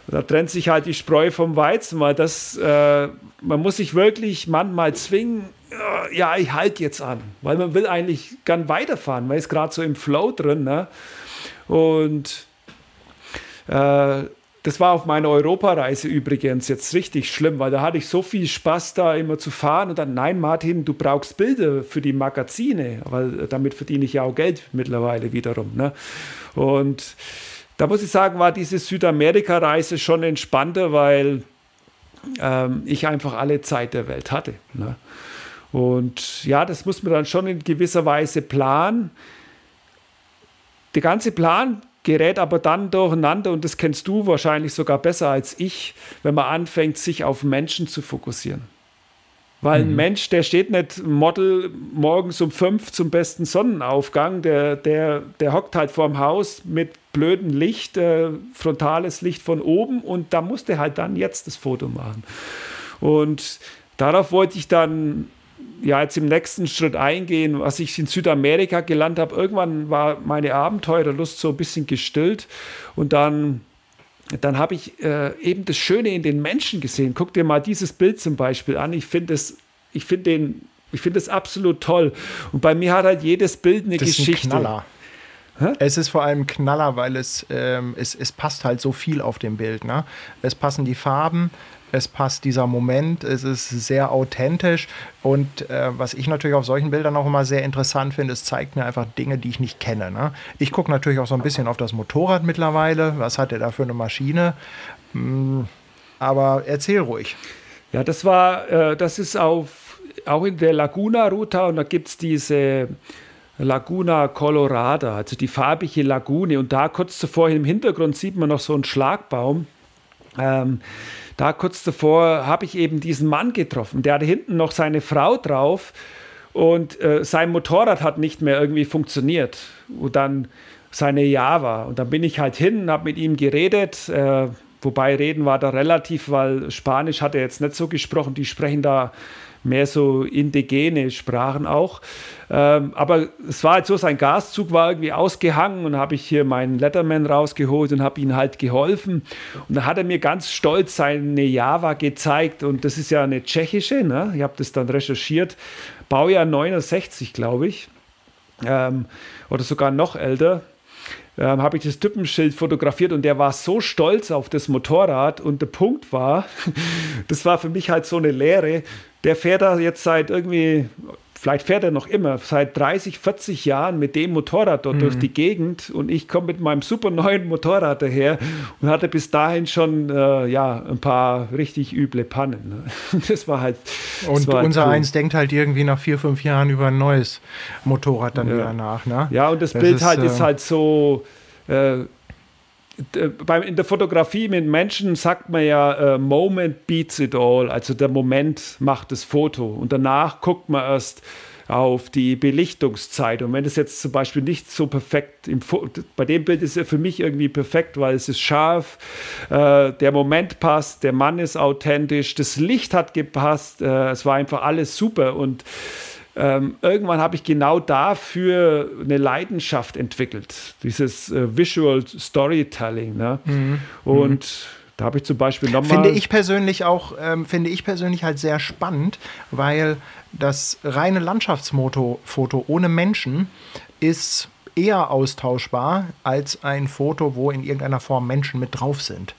Da trennt sich halt die Spreu vom Weizen, weil das, äh, man muss sich wirklich manchmal zwingen, äh, ja, ich halte jetzt an, weil man will eigentlich gern weiterfahren, man ist gerade so im Flow drin. Ne? Und äh, das war auf meiner Europareise übrigens jetzt richtig schlimm, weil da hatte ich so viel Spaß, da immer zu fahren und dann, nein, Martin, du brauchst Bilder für die Magazine, weil damit verdiene ich ja auch Geld mittlerweile wiederum. Ne? Und da muss ich sagen, war diese Südamerika-Reise schon entspannter, weil ähm, ich einfach alle Zeit der Welt hatte. Ne? Und ja, das muss man dann schon in gewisser Weise planen. Der ganze Plan gerät aber dann durcheinander und das kennst du wahrscheinlich sogar besser als ich, wenn man anfängt, sich auf Menschen zu fokussieren. Weil ein mhm. Mensch, der steht nicht Model morgens um fünf zum besten Sonnenaufgang, der, der, der hockt halt vorm Haus mit blödem Licht, äh, frontales Licht von oben und da musste halt dann jetzt das Foto machen. Und darauf wollte ich dann ja jetzt im nächsten Schritt eingehen, was ich in Südamerika gelernt habe. Irgendwann war meine Abenteurerlust so ein bisschen gestillt und dann dann habe ich äh, eben das Schöne in den Menschen gesehen. Guck dir mal dieses Bild zum Beispiel an. Ich finde es, ich finde den, ich finde es absolut toll. Und bei mir hat halt jedes Bild eine das Geschichte. Ist ein Knaller. Hä? Es ist vor allem Knaller, weil es, ähm, es, es passt halt so viel auf dem Bild. Ne? Es passen die Farben, es passt dieser Moment, es ist sehr authentisch und äh, was ich natürlich auf solchen Bildern auch immer sehr interessant finde, es zeigt mir einfach Dinge, die ich nicht kenne. Ne? Ich gucke natürlich auch so ein bisschen auf das Motorrad mittlerweile, was hat er da für eine Maschine, hm, aber erzähl ruhig. Ja, das war, äh, das ist auf, auch in der Laguna-Route und da gibt es diese Laguna Colorada, also die farbige Lagune und da kurz zuvor im Hintergrund sieht man noch so einen Schlagbaum. Ähm, da kurz davor habe ich eben diesen Mann getroffen, der hatte hinten noch seine Frau drauf und äh, sein Motorrad hat nicht mehr irgendwie funktioniert. Und dann seine Java. Und dann bin ich halt hin, habe mit ihm geredet. Äh, wobei reden war da relativ, weil Spanisch hat er jetzt nicht so gesprochen. Die sprechen da mehr so indigene Sprachen auch. Ähm, aber es war halt so, sein Gaszug war irgendwie ausgehangen und habe ich hier meinen Letterman rausgeholt und habe ihm halt geholfen. Und dann hat er mir ganz stolz seine Java gezeigt und das ist ja eine tschechische, ne? ich habe das dann recherchiert, Baujahr 69, glaube ich, ähm, oder sogar noch älter ähm, habe ich das Typenschild fotografiert und der war so stolz auf das Motorrad und der Punkt war, das war für mich halt so eine Lehre, der fährt da jetzt seit irgendwie Vielleicht fährt er noch immer seit 30, 40 Jahren mit dem Motorrad dort mhm. durch die Gegend und ich komme mit meinem super neuen Motorrad daher und hatte bis dahin schon äh, ja, ein paar richtig üble Pannen. Ne? Das war halt. Das und war halt unser cool. Eins denkt halt irgendwie nach vier, fünf Jahren über ein neues Motorrad dann ja. wieder nach. Ne? Ja, und das, das Bild ist, halt äh, ist halt so. Äh, in der Fotografie mit Menschen sagt man ja, uh, Moment beats it all. Also der Moment macht das Foto. Und danach guckt man erst auf die Belichtungszeit. Und wenn es jetzt zum Beispiel nicht so perfekt, im bei dem Bild ist es für mich irgendwie perfekt, weil es ist scharf, äh, der Moment passt, der Mann ist authentisch, das Licht hat gepasst, äh, es war einfach alles super. Und ähm, irgendwann habe ich genau dafür eine Leidenschaft entwickelt, dieses äh, Visual Storytelling. Ne? Mhm. Und mhm. da habe ich zum Beispiel nochmal. Finde ich persönlich auch, ähm, finde ich persönlich halt sehr spannend, weil das reine Landschaftsfoto ohne Menschen ist eher austauschbar als ein Foto, wo in irgendeiner Form Menschen mit drauf sind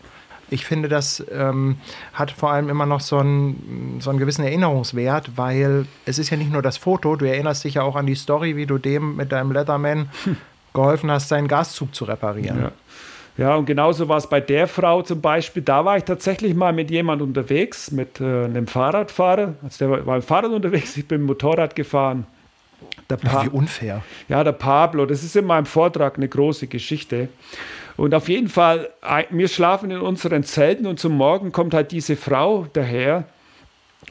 ich finde, das ähm, hat vor allem immer noch so einen, so einen gewissen Erinnerungswert, weil es ist ja nicht nur das Foto, du erinnerst dich ja auch an die Story, wie du dem mit deinem Leatherman geholfen hast, seinen Gaszug zu reparieren. Ja. Ja, und genauso war es bei der Frau zum Beispiel. Da war ich tatsächlich mal mit jemand unterwegs, mit äh, einem Fahrradfahrer. Also der war, im Fahrrad unterwegs, ich bin mit dem Motorrad gefahren. Ach, wie unfair. Ja, der Pablo, das ist in meinem Vortrag eine große Geschichte. Und auf jeden Fall, wir schlafen in unseren Zelten und zum Morgen kommt halt diese Frau daher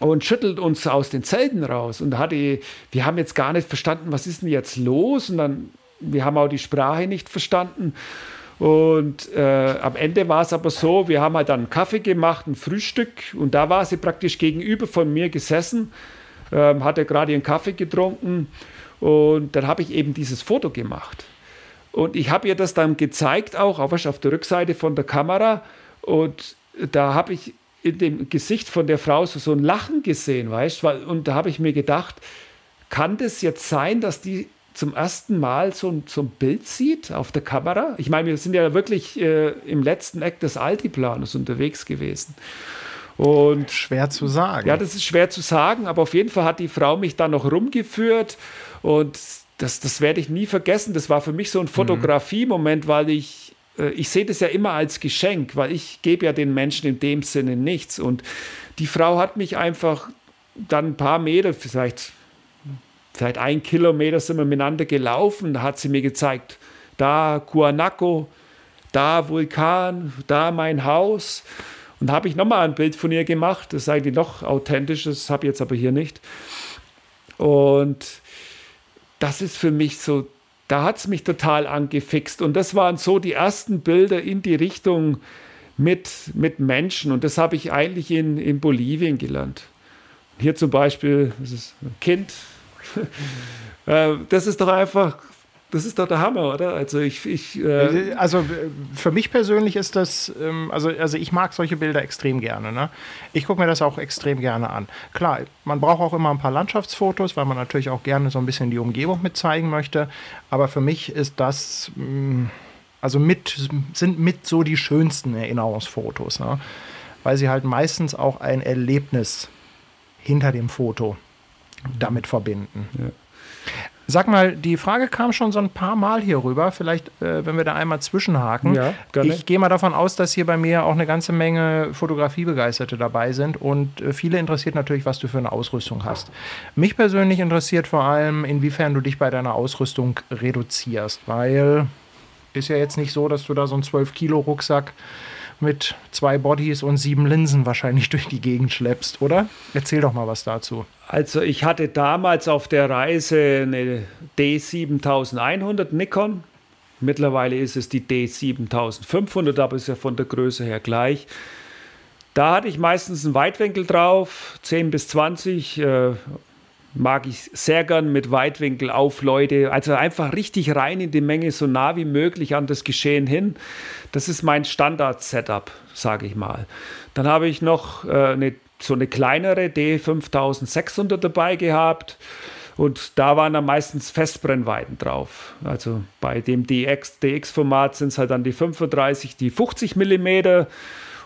und schüttelt uns aus den Zelten raus. Und hatte, wir haben jetzt gar nicht verstanden, was ist denn jetzt los? Und dann, wir haben auch die Sprache nicht verstanden. Und äh, am Ende war es aber so, wir haben halt dann einen Kaffee gemacht, ein Frühstück und da war sie praktisch gegenüber von mir gesessen, ähm, hatte gerade ihren Kaffee getrunken und dann habe ich eben dieses Foto gemacht. Und ich habe ihr das dann gezeigt, auch auf der Rückseite von der Kamera. Und da habe ich in dem Gesicht von der Frau so, so ein Lachen gesehen, weißt du? Und da habe ich mir gedacht, kann das jetzt sein, dass die zum ersten Mal so, so ein Bild sieht auf der Kamera? Ich meine, wir sind ja wirklich äh, im letzten Eck des Altiplanos unterwegs gewesen. Und schwer zu sagen. Ja, das ist schwer zu sagen, aber auf jeden Fall hat die Frau mich dann noch rumgeführt und das, das werde ich nie vergessen. Das war für mich so ein mhm. Fotografie-Moment, weil ich, äh, ich sehe das ja immer als Geschenk, weil ich gebe ja den Menschen in dem Sinne nichts. Und die Frau hat mich einfach dann ein paar Meter, vielleicht, vielleicht ein Kilometer sind wir miteinander gelaufen, da hat sie mir gezeigt, da Guanaco, da Vulkan, da mein Haus. Und habe ich nochmal ein Bild von ihr gemacht, das ist eigentlich noch authentisch, das habe ich jetzt aber hier nicht. Und das ist für mich so, da hat es mich total angefixt. Und das waren so die ersten Bilder in die Richtung mit, mit Menschen. Und das habe ich eigentlich in, in Bolivien gelernt. Hier zum Beispiel, das ist ein Kind. Äh, das ist doch einfach das ist doch der Hammer, oder? Also ich, ich äh also für mich persönlich ist das, ähm, also, also ich mag solche Bilder extrem gerne. Ne? Ich gucke mir das auch extrem gerne an. Klar, man braucht auch immer ein paar Landschaftsfotos, weil man natürlich auch gerne so ein bisschen die Umgebung mit zeigen möchte. Aber für mich ist das, mm, also mit, sind mit so die schönsten Erinnerungsfotos, ne? weil sie halt meistens auch ein Erlebnis hinter dem Foto damit verbinden. Ja. Sag mal, die Frage kam schon so ein paar Mal hier rüber. Vielleicht, äh, wenn wir da einmal zwischenhaken. Ja, gerne. Ich gehe mal davon aus, dass hier bei mir auch eine ganze Menge Fotografiebegeisterte dabei sind und äh, viele interessiert natürlich, was du für eine Ausrüstung hast. Mich persönlich interessiert vor allem, inwiefern du dich bei deiner Ausrüstung reduzierst, weil ist ja jetzt nicht so, dass du da so einen 12-Kilo-Rucksack mit zwei Bodies und sieben Linsen wahrscheinlich durch die Gegend schleppst, oder? Erzähl doch mal was dazu. Also ich hatte damals auf der Reise eine D7100 Nikon. Mittlerweile ist es die D7500, aber ist ja von der Größe her gleich. Da hatte ich meistens einen Weitwinkel drauf, 10 bis 20. Äh, mag ich sehr gern mit Weitwinkel auf Leute. Also einfach richtig rein in die Menge, so nah wie möglich an das Geschehen hin. Das ist mein Standard-Setup, sage ich mal. Dann habe ich noch äh, eine, so eine kleinere D5600 dabei gehabt. Und da waren dann meistens Festbrennweiten drauf. Also bei dem DX, DX-Format sind es halt dann die 35, die 50 mm.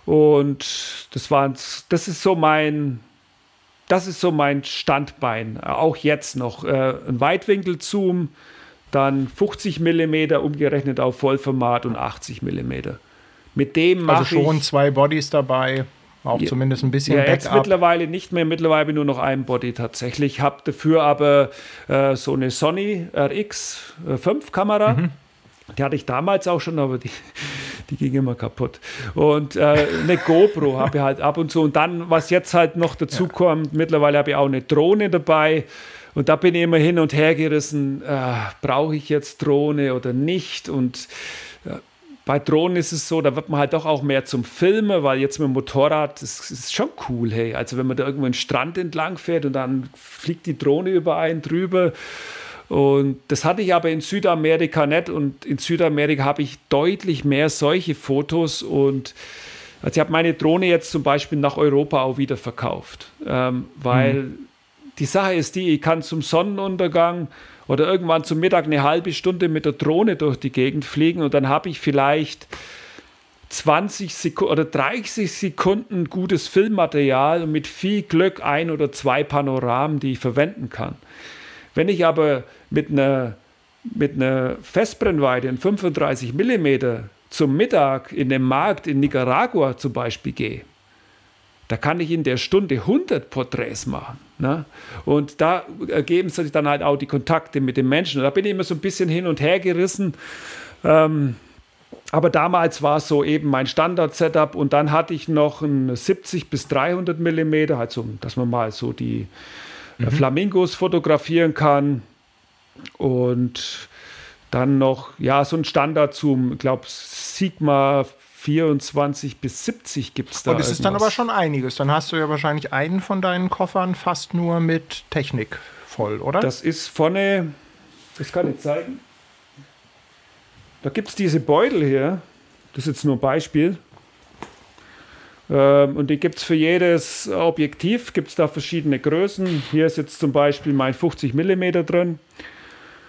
Und das, waren, das ist so mein, das ist so mein Standbein, auch jetzt noch. Äh, ein Weitwinkelzoom, dann 50 mm umgerechnet auf Vollformat und 80 mm. Mit dem Also schon zwei Bodies dabei, auch ja, zumindest ein bisschen ja, Backup. jetzt mittlerweile nicht mehr, mittlerweile nur noch ein Body tatsächlich. Habe dafür aber äh, so eine Sony RX5 Kamera. Mhm. Die hatte ich damals auch schon, aber die, die ging immer kaputt. Und äh, eine GoPro habe ich halt ab und zu. Und dann, was jetzt halt noch dazu ja. kommt, mittlerweile habe ich auch eine Drohne dabei. Und da bin ich immer hin und her gerissen, äh, brauche ich jetzt Drohne oder nicht? Und äh, bei Drohnen ist es so, da wird man halt doch auch mehr zum Filmen, weil jetzt mit dem Motorrad, das ist schon cool, hey. Also wenn man da irgendwo einen Strand entlang fährt und dann fliegt die Drohne über einen drüber und das hatte ich aber in Südamerika nicht. Und in Südamerika habe ich deutlich mehr solche Fotos. Und also ich habe meine Drohne jetzt zum Beispiel nach Europa auch wieder verkauft. Ähm, weil mhm. Die Sache ist die, ich kann zum Sonnenuntergang oder irgendwann zum Mittag eine halbe Stunde mit der Drohne durch die Gegend fliegen und dann habe ich vielleicht 20 Sekunden oder 30 Sekunden gutes Filmmaterial und mit viel Glück ein oder zwei Panoramen, die ich verwenden kann. Wenn ich aber mit einer mit einer Festbrennweite in 35 mm zum Mittag in den Markt in Nicaragua zum Beispiel gehe, da kann ich in der Stunde 100 Porträts machen. Ne? Und da ergeben sich dann halt auch die Kontakte mit den Menschen. Und da bin ich immer so ein bisschen hin und her gerissen. Ähm, aber damals war es so eben mein Standard-Setup und dann hatte ich noch ein 70 bis 300 Millimeter, also dass man mal so die äh, mhm. Flamingos fotografieren kann und dann noch ja so ein Standard zum, ich glaube Sigma 24 bis 70 gibt es da. Und es ist dann aber schon einiges. Dann hast du ja wahrscheinlich einen von deinen Koffern fast nur mit Technik voll, oder? Das ist vorne, das kann ich zeigen. Da gibt es diese Beutel hier. Das ist jetzt nur ein Beispiel. Ähm, und die gibt es für jedes Objektiv, gibt es da verschiedene Größen. Hier ist jetzt zum Beispiel mein 50 mm drin.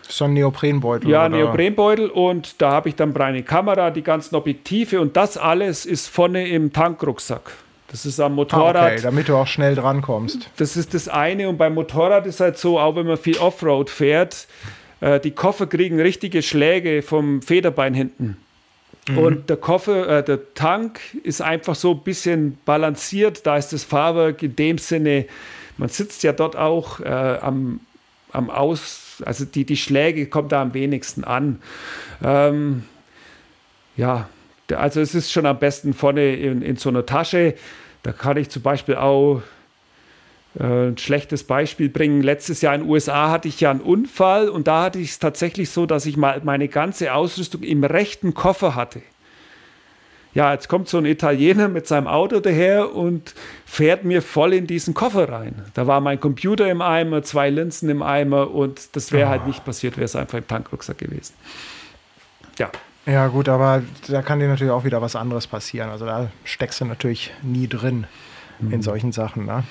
So ein Neoprenbeutel. Ja, oder? Neoprenbeutel und da habe ich dann meine Kamera, die ganzen Objektive und das alles ist vorne im Tankrucksack. Das ist am Motorrad. Ah, okay, damit du auch schnell drankommst. Das ist das eine und beim Motorrad ist halt so, auch wenn man viel Offroad fährt, äh, die Koffer kriegen richtige Schläge vom Federbein hinten. Mhm. Und der Koffer, äh, der Tank ist einfach so ein bisschen balanciert. Da ist das Fahrwerk in dem Sinne, man sitzt ja dort auch äh, am, am Aus, also die, die Schläge kommen da am wenigsten an. Ähm, ja, also es ist schon am besten vorne in, in so einer Tasche. Da kann ich zum Beispiel auch äh, ein schlechtes Beispiel bringen. Letztes Jahr in den USA hatte ich ja einen Unfall und da hatte ich es tatsächlich so, dass ich mal meine ganze Ausrüstung im rechten Koffer hatte. Ja, jetzt kommt so ein Italiener mit seinem Auto daher und fährt mir voll in diesen Koffer rein. Da war mein Computer im Eimer, zwei Linsen im Eimer und das wäre oh. halt nicht passiert, wäre es einfach im Tankrucksack gewesen. Ja. Ja, gut, aber da kann dir natürlich auch wieder was anderes passieren. Also da steckst du natürlich nie drin mhm. in solchen Sachen. Ne?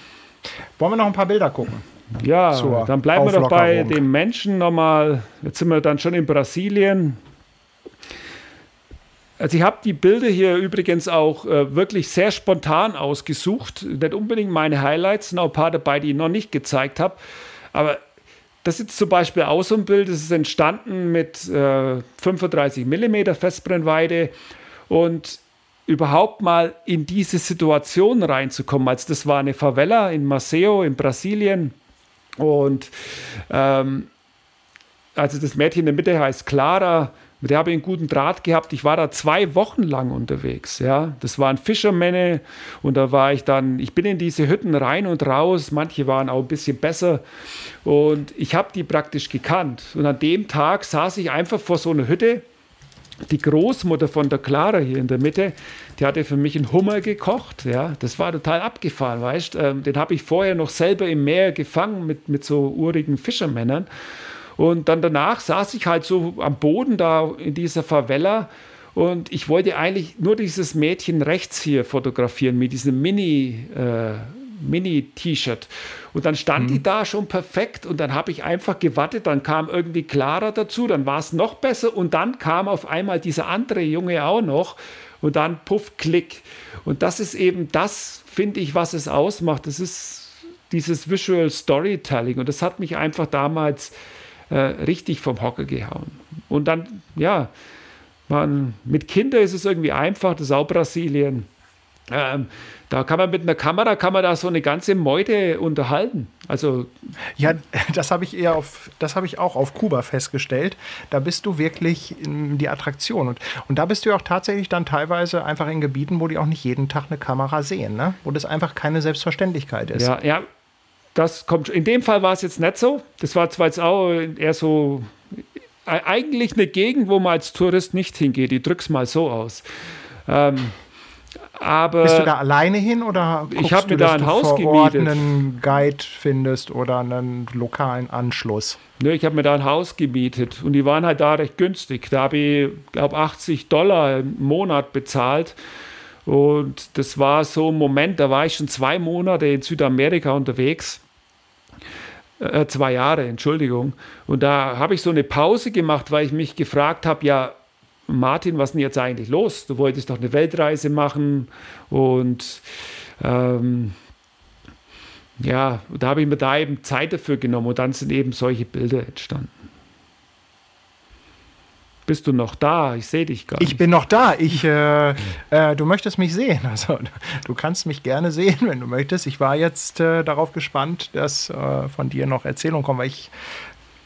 Wollen wir noch ein paar Bilder gucken? Ja, dann bleiben wir doch bei dem Menschen nochmal. Jetzt sind wir dann schon in Brasilien. Also ich habe die Bilder hier übrigens auch äh, wirklich sehr spontan ausgesucht. Nicht unbedingt meine Highlights, sind auch ein paar dabei, die ich noch nicht gezeigt habe. Aber das ist zum Beispiel auch so ein Bild, das ist entstanden mit äh, 35 mm Festbrennweite und überhaupt mal in diese Situation reinzukommen. Also das war eine Favela in Maceo in Brasilien und ähm, also das Mädchen in der Mitte heißt Clara, mit der habe ich einen guten Draht gehabt. Ich war da zwei Wochen lang unterwegs. Ja, das waren Fischermänner und da war ich dann. Ich bin in diese Hütten rein und raus. Manche waren auch ein bisschen besser und ich habe die praktisch gekannt. Und an dem Tag saß ich einfach vor so einer Hütte die Großmutter von der Clara hier in der Mitte, die hatte für mich einen Hummer gekocht. Ja, das war total abgefahren, weißt ähm, Den habe ich vorher noch selber im Meer gefangen mit, mit so urigen Fischermännern. Und dann danach saß ich halt so am Boden da in dieser Favela und ich wollte eigentlich nur dieses Mädchen rechts hier fotografieren mit diesem Mini, äh, Mini-T-Shirt. Und dann stand mhm. die da schon perfekt und dann habe ich einfach gewartet, dann kam irgendwie Clara dazu, dann war es noch besser und dann kam auf einmal dieser andere Junge auch noch und dann puff, klick. Und das ist eben das, finde ich, was es ausmacht. Das ist dieses Visual Storytelling und das hat mich einfach damals äh, richtig vom Hocker gehauen. Und dann, ja, man, mit Kindern ist es irgendwie einfach, das ist auch Brasilien. Ähm, da kann man mit einer Kamera kann man da so eine ganze Meute unterhalten. Also ja, das habe ich eher auf, das habe ich auch auf Kuba festgestellt. Da bist du wirklich die Attraktion und, und da bist du auch tatsächlich dann teilweise einfach in Gebieten, wo die auch nicht jeden Tag eine Kamera sehen, ne? Wo das einfach keine Selbstverständlichkeit ist. Ja, ja. Das kommt. In dem Fall war es jetzt nicht so. Das war zwar jetzt auch eher so e-, eigentlich eine Gegend, wo man als Tourist nicht hingeht. Ich drück's mal so aus. Ähm, aber Bist du da alleine hin oder ich habe mir da ein Haus gemietet. einen Guide findest oder einen lokalen Anschluss? Ne, ich habe mir da ein Haus gemietet und die waren halt da recht günstig. Da habe ich, glaube 80 Dollar im Monat bezahlt. Und das war so ein Moment, da war ich schon zwei Monate in Südamerika unterwegs. Äh, zwei Jahre, Entschuldigung. Und da habe ich so eine Pause gemacht, weil ich mich gefragt habe, ja, Martin, was ist denn jetzt eigentlich los? Du wolltest doch eine Weltreise machen und ähm, ja, da habe ich mir da eben Zeit dafür genommen und dann sind eben solche Bilder entstanden. Bist du noch da? Ich sehe dich gar nicht. Ich bin noch da. Ich, äh, äh, du möchtest mich sehen. Also du kannst mich gerne sehen, wenn du möchtest. Ich war jetzt äh, darauf gespannt, dass äh, von dir noch Erzählungen kommen, weil ich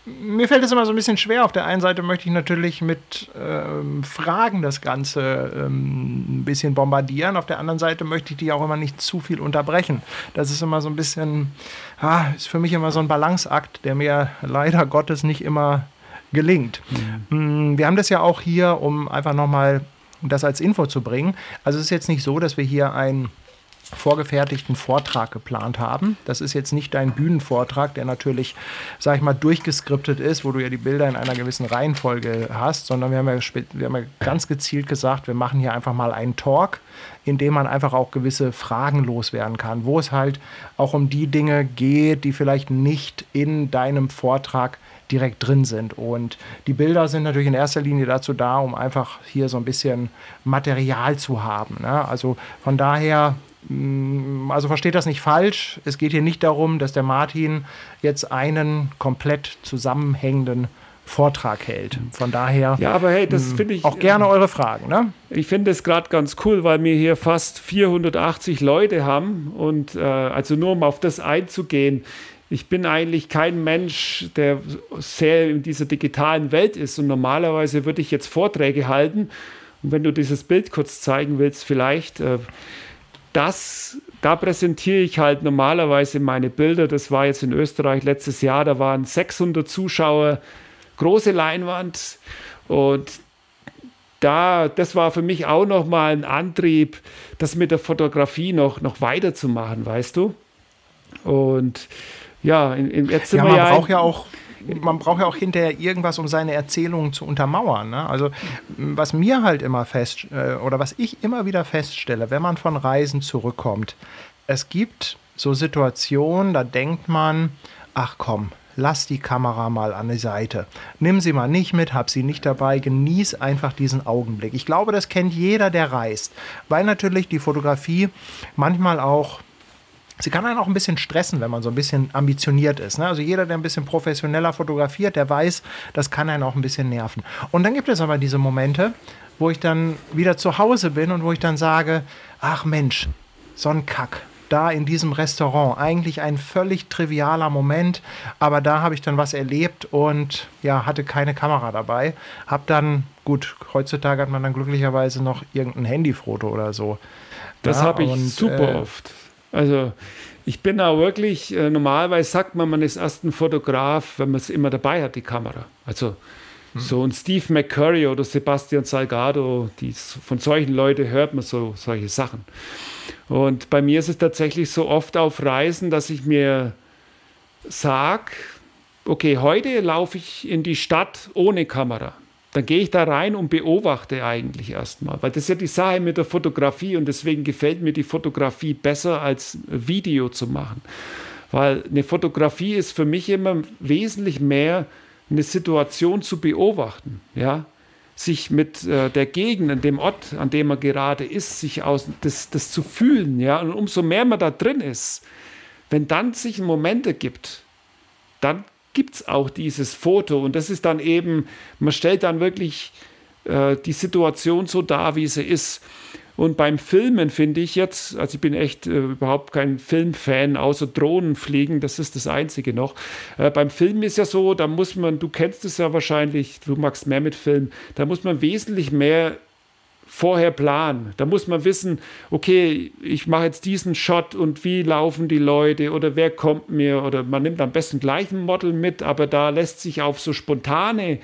mir fällt es immer so ein bisschen schwer. Auf der einen Seite möchte ich natürlich mit ähm, Fragen das Ganze ähm, ein bisschen bombardieren. Auf der anderen Seite möchte ich die auch immer nicht zu viel unterbrechen. Das ist immer so ein bisschen, ah, ist für mich immer so ein Balanceakt, der mir leider Gottes nicht immer gelingt. Mhm. Wir haben das ja auch hier, um einfach nochmal das als Info zu bringen. Also es ist jetzt nicht so, dass wir hier ein vorgefertigten Vortrag geplant haben. Das ist jetzt nicht dein Bühnenvortrag, der natürlich, sag ich mal, durchgeskriptet ist, wo du ja die Bilder in einer gewissen Reihenfolge hast, sondern wir haben ja, wir haben ja ganz gezielt gesagt, wir machen hier einfach mal einen Talk, in dem man einfach auch gewisse Fragen loswerden kann, wo es halt auch um die Dinge geht, die vielleicht nicht in deinem Vortrag direkt drin sind. Und die Bilder sind natürlich in erster Linie dazu da, um einfach hier so ein bisschen Material zu haben. Ne? Also von daher Mm, also versteht das nicht falsch. Es geht hier nicht darum, dass der Martin jetzt einen komplett zusammenhängenden Vortrag hält. Von daher ja, aber hey, das mm, ich auch gerne eure Fragen. Ne? Ich finde es gerade ganz cool, weil wir hier fast 480 Leute haben und äh, also nur um auf das einzugehen. Ich bin eigentlich kein Mensch, der sehr in dieser digitalen Welt ist und normalerweise würde ich jetzt Vorträge halten. Und wenn du dieses Bild kurz zeigen willst, vielleicht. Äh, das, da präsentiere ich halt normalerweise meine Bilder. Das war jetzt in Österreich letztes Jahr, da waren 600 Zuschauer, große Leinwand und da, das war für mich auch nochmal ein Antrieb, das mit der Fotografie noch, noch weiterzumachen, weißt du? Und ja, jetzt sind ja, wir man ja. braucht ja auch man braucht ja auch hinterher irgendwas, um seine Erzählungen zu untermauern. Ne? Also was mir halt immer fest äh, oder was ich immer wieder feststelle, wenn man von Reisen zurückkommt, es gibt so Situationen, da denkt man, ach komm, lass die Kamera mal an die Seite. Nimm sie mal nicht mit, hab sie nicht dabei, genieß einfach diesen Augenblick. Ich glaube, das kennt jeder, der reist, weil natürlich die Fotografie manchmal auch Sie kann einen auch ein bisschen stressen, wenn man so ein bisschen ambitioniert ist. Ne? Also jeder, der ein bisschen professioneller fotografiert, der weiß, das kann einen auch ein bisschen nerven. Und dann gibt es aber diese Momente, wo ich dann wieder zu Hause bin und wo ich dann sage, ach Mensch, so ein Kack. Da in diesem Restaurant. Eigentlich ein völlig trivialer Moment, aber da habe ich dann was erlebt und ja, hatte keine Kamera dabei. Hab dann, gut, heutzutage hat man dann glücklicherweise noch irgendein Handyfoto oder so. Das ja, habe ich super äh, oft. Also ich bin auch wirklich, äh, normalerweise sagt man, man ist erst ein Fotograf, wenn man es immer dabei hat, die Kamera. Also hm. so ein Steve McCurry oder Sebastian Salgado, die, von solchen Leuten hört man so solche Sachen. Und bei mir ist es tatsächlich so oft auf Reisen, dass ich mir sage, okay, heute laufe ich in die Stadt ohne Kamera dann gehe ich da rein und beobachte eigentlich erstmal. Weil das ist ja die Sache mit der Fotografie und deswegen gefällt mir die Fotografie besser als Video zu machen. Weil eine Fotografie ist für mich immer wesentlich mehr eine Situation zu beobachten, ja. Sich mit äh, der Gegend, an dem Ort, an dem man gerade ist, sich aus, das, das zu fühlen, ja. Und umso mehr man da drin ist, wenn dann sich ein Moment ergibt, dann gibt es auch dieses Foto. Und das ist dann eben, man stellt dann wirklich äh, die Situation so dar, wie sie ist. Und beim Filmen finde ich jetzt, also ich bin echt äh, überhaupt kein Filmfan, außer Drohnenfliegen, das ist das Einzige noch. Äh, beim Filmen ist ja so, da muss man, du kennst es ja wahrscheinlich, du magst mehr mit Film, da muss man wesentlich mehr vorher planen. Da muss man wissen, okay, ich mache jetzt diesen Shot und wie laufen die Leute oder wer kommt mir oder man nimmt am besten gleich ein Model mit, aber da lässt sich auf so spontane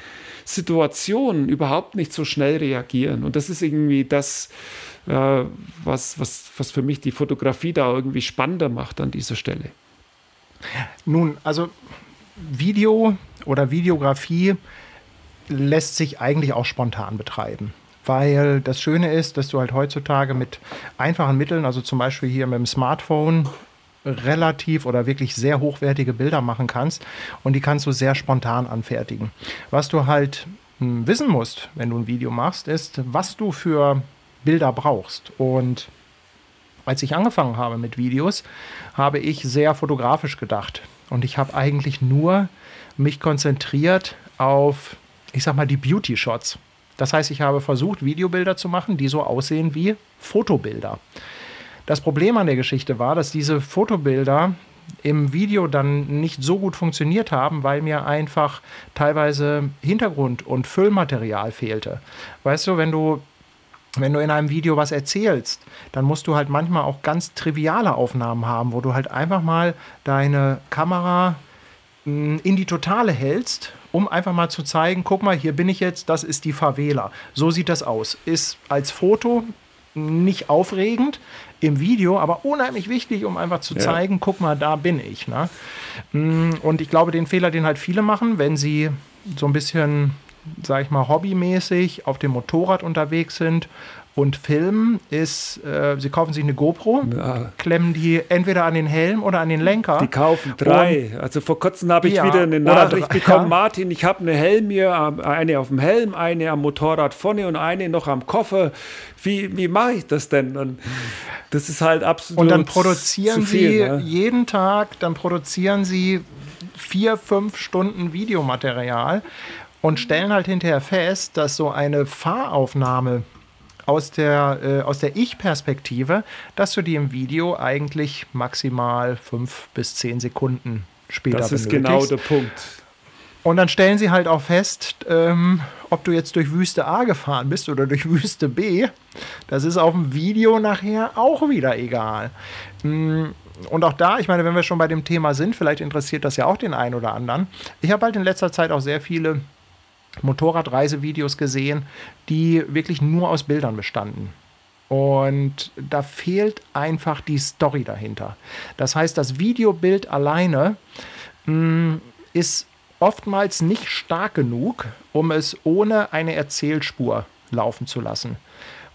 Situationen überhaupt nicht so schnell reagieren. Und das ist irgendwie das, äh, was, was, was für mich die Fotografie da irgendwie spannender macht an dieser Stelle. Nun, also Video oder Videografie lässt sich eigentlich auch spontan betreiben weil das Schöne ist, dass du halt heutzutage mit einfachen Mitteln, also zum Beispiel hier mit dem Smartphone, relativ oder wirklich sehr hochwertige Bilder machen kannst und die kannst du sehr spontan anfertigen. Was du halt hm, wissen musst, wenn du ein Video machst, ist, was du für Bilder brauchst. Und als ich angefangen habe mit Videos, habe ich sehr fotografisch gedacht. Und ich habe eigentlich nur mich konzentriert auf, ich sag mal, die Beauty-Shots. Das heißt, ich habe versucht, Videobilder zu machen, die so aussehen wie Fotobilder. Das Problem an der Geschichte war, dass diese Fotobilder im Video dann nicht so gut funktioniert haben, weil mir einfach teilweise Hintergrund und Füllmaterial fehlte. Weißt du, wenn du wenn du in einem Video was erzählst, dann musst du halt manchmal auch ganz triviale Aufnahmen haben, wo du halt einfach mal deine Kamera hm, in die Totale hältst, um einfach mal zu zeigen, guck mal, hier bin ich jetzt, das ist die Favela. So sieht das aus. Ist als Foto nicht aufregend, im Video, aber unheimlich wichtig, um einfach zu zeigen, ja. guck mal, da bin ich. Ne? Hm, und ich glaube, den Fehler, den halt viele machen, wenn sie so ein bisschen sag ich mal, hobbymäßig auf dem Motorrad unterwegs sind und filmen, ist, äh, sie kaufen sich eine GoPro, ja. klemmen die entweder an den Helm oder an den Lenker. Die kaufen drei. Und, also vor kurzem habe ich ja, wieder eine Nachricht bekommen, ja. Martin, ich habe eine Helm hier, eine auf dem Helm, eine am Motorrad vorne und eine noch am Koffer. Wie, wie mache ich das denn? Und das ist halt absolut. Und dann produzieren viel, sie ne? jeden Tag, dann produzieren sie vier, fünf Stunden Videomaterial und stellen halt hinterher fest, dass so eine Fahraufnahme aus der, äh, aus der Ich-Perspektive, dass du die im Video eigentlich maximal fünf bis zehn Sekunden später Das ist genau benötigst. genau der Punkt. Und dann stellen sie halt auch fest, ähm, ob du jetzt durch Wüste A gefahren bist oder durch Wüste B. Das ist auf dem Video nachher auch wieder egal. Mm, und auch da, ich meine, wenn wir schon bei dem Thema sind, vielleicht interessiert das ja auch den einen oder anderen. Ich habe halt in letzter Zeit auch sehr viele Motorradreisevideos gesehen, die wirklich nur aus Bildern bestanden. Und da fehlt einfach die Story dahinter. Das heißt, das Videobild alleine mh, mm, ist oftmals nicht stark genug, um es ohne eine Erzählspur laufen zu lassen.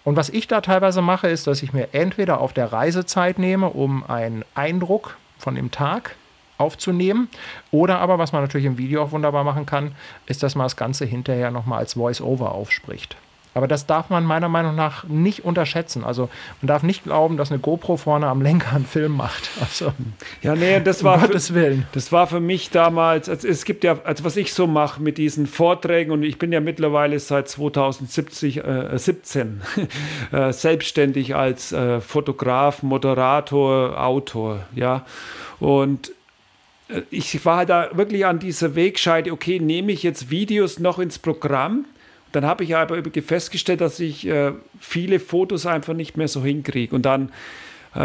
Und was ich da teilweise mache, ist, dass ich mir entweder auf der Reisezeit nehme, um einen Eindruck von dem Tag aufzunehmen. Oder aber, was man natürlich im Video auch wunderbar machen kann, ist, dass man das Ganze hinterher nochmal als Voice-Over aufspricht. Aber das darf man meiner Meinung nach nicht unterschätzen. Also man darf nicht glauben, dass eine GoPro vorne am Lenker einen Film macht. Also, ja, nee, das war, um für, Willen. das war für mich damals, also es gibt ja, also was ich so mache mit diesen Vorträgen und ich bin ja mittlerweile seit 2017 äh, 17, äh, selbstständig als äh, Fotograf, Moderator, Autor, ja. Und ich war da wirklich an dieser Wegscheide, okay, nehme ich jetzt Videos noch ins Programm? Dann habe ich aber festgestellt, dass ich äh, viele Fotos einfach nicht mehr so hinkriege. Und dann, äh,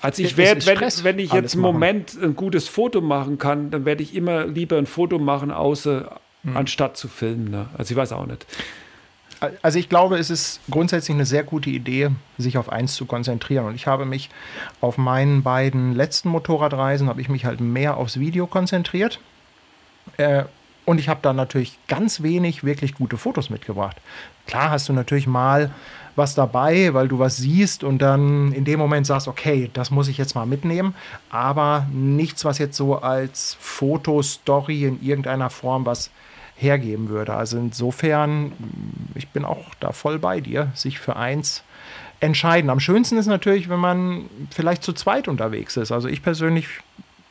also ich werde, wenn, wenn, ich jetzt im Moment ein gutes Foto machen kann, dann werde ich immer lieber ein Foto machen, außer hm. anstatt zu filmen. Ne? Also ich weiß auch nicht. Also ich glaube, es ist grundsätzlich eine sehr gute Idee, sich auf eins zu konzentrieren. Und ich habe mich auf meinen beiden letzten Motorradreisen, habe ich mich halt mehr aufs Video konzentriert. Äh, und ich habe da natürlich ganz wenig wirklich gute Fotos mitgebracht. Klar hast du natürlich mal was dabei, weil du was siehst und dann in dem Moment sagst, okay, das muss ich jetzt mal mitnehmen, aber nichts, was jetzt so als Fotostory in irgendeiner Form was hergeben würde. Also insofern, ich bin auch da voll bei dir, sich für eins entscheiden. Am schönsten ist natürlich, wenn man vielleicht zu zweit unterwegs ist. Also ich persönlich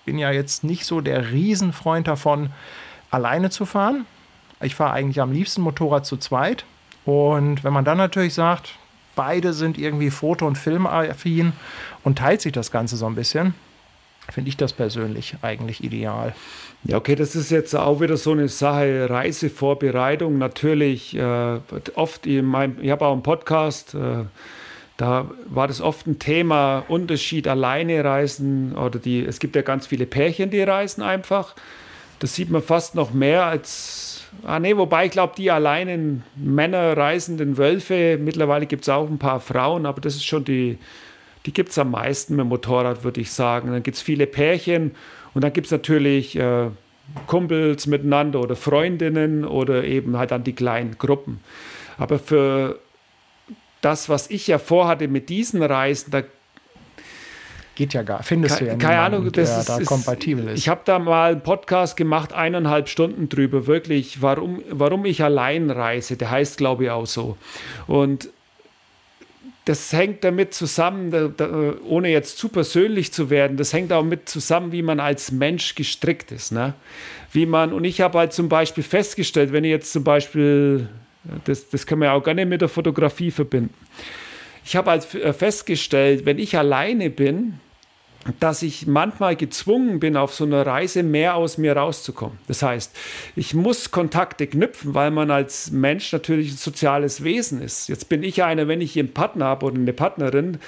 bin ja jetzt nicht so der Riesenfreund davon, alleine zu fahren. Ich fahre eigentlich am liebsten Motorrad zu zweit. Und wenn man dann natürlich sagt, beide sind irgendwie Foto- und Filmaffin und teilt sich das Ganze so ein bisschen, finde ich das persönlich eigentlich ideal. Ja, okay, das ist jetzt auch wieder so eine Sache, Reisevorbereitung. Natürlich, äh, oft, in meinem, ich habe auch einen Podcast, äh, da war das oft ein Thema, Unterschied, alleine reisen oder die, es gibt ja ganz viele Pärchen, die reisen einfach. Das sieht man fast noch mehr als, ah nee, wobei ich glaube, die alleinen Männer reisenden Wölfe, mittlerweile gibt es auch ein paar Frauen, aber das ist schon die, die gibt es am meisten mit dem Motorrad, würde ich sagen. Dann gibt es viele Pärchen und dann gibt es natürlich äh, Kumpels miteinander oder Freundinnen oder eben halt dann die kleinen Gruppen. Aber für das, was ich ja vorhatte mit diesen Reisen, da geht ja gar, findest keine, du ja keine Ahnung, das ist, da kompatibel ist. Ich habe da mal einen Podcast gemacht, eineinhalb Stunden drüber, wirklich, warum, warum ich allein reise. Der heißt, glaube ich, auch so. Und das hängt damit zusammen, da, da, ohne jetzt zu persönlich zu werden, das hängt auch mit zusammen, wie man als Mensch gestrickt ist. Ne? Wie man, und ich habe halt zum Beispiel festgestellt, wenn ich jetzt zum Beispiel Das, das können wir auch gerne mit der Fotografie verbinden. Ich habe halt festgestellt, wenn ich alleine bin, dass ich manchmal gezwungen bin, auf so einer Reise mehr aus mir rauszukommen. Das heißt, ich muss Kontakte knüpfen, weil man als Mensch natürlich ein soziales Wesen ist. Jetzt bin ich einer, wenn ich einen Partner habe oder eine Partnerin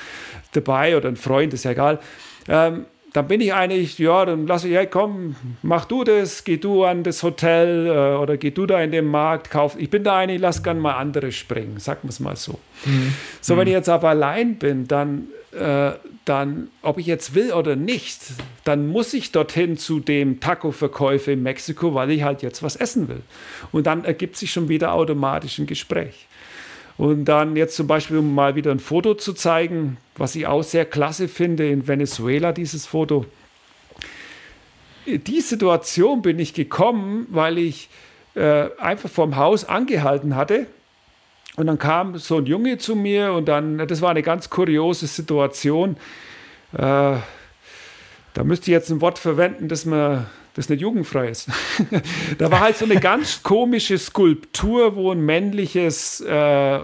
dabei oder ein Freund, ist ja egal, ähm, dann bin ich eigentlich, ja, dann lasse ich, hey, komm, mach du das, geh du an das Hotel äh, oder geh du da in den Markt, kauf. Ich bin da eine, ich lass gerne mal andere springen, sagen wir es mal so. Mhm. So, wenn mhm. ich jetzt aber allein bin, dann äh, dann, ob ich jetzt will oder nicht, dann muss ich dorthin zu dem Taco-Verkäufer in Mexiko, weil ich halt jetzt was essen will. Und dann ergibt sich schon wieder automatisch ein Gespräch. Und dann jetzt zum Beispiel, um mal wieder ein Foto zu zeigen, was ich auch sehr klasse finde in Venezuela, dieses Foto. Die Situation bin ich gekommen, weil ich äh, einfach vorm Haus angehalten hatte und dann kam so ein Junge zu mir und dann, das war eine ganz kuriose Situation. Äh, da müsste ich jetzt ein Wort verwenden, das man das nicht jugendfrei ist. da war halt so eine ganz komische Skulptur, wo ein männliches, äh,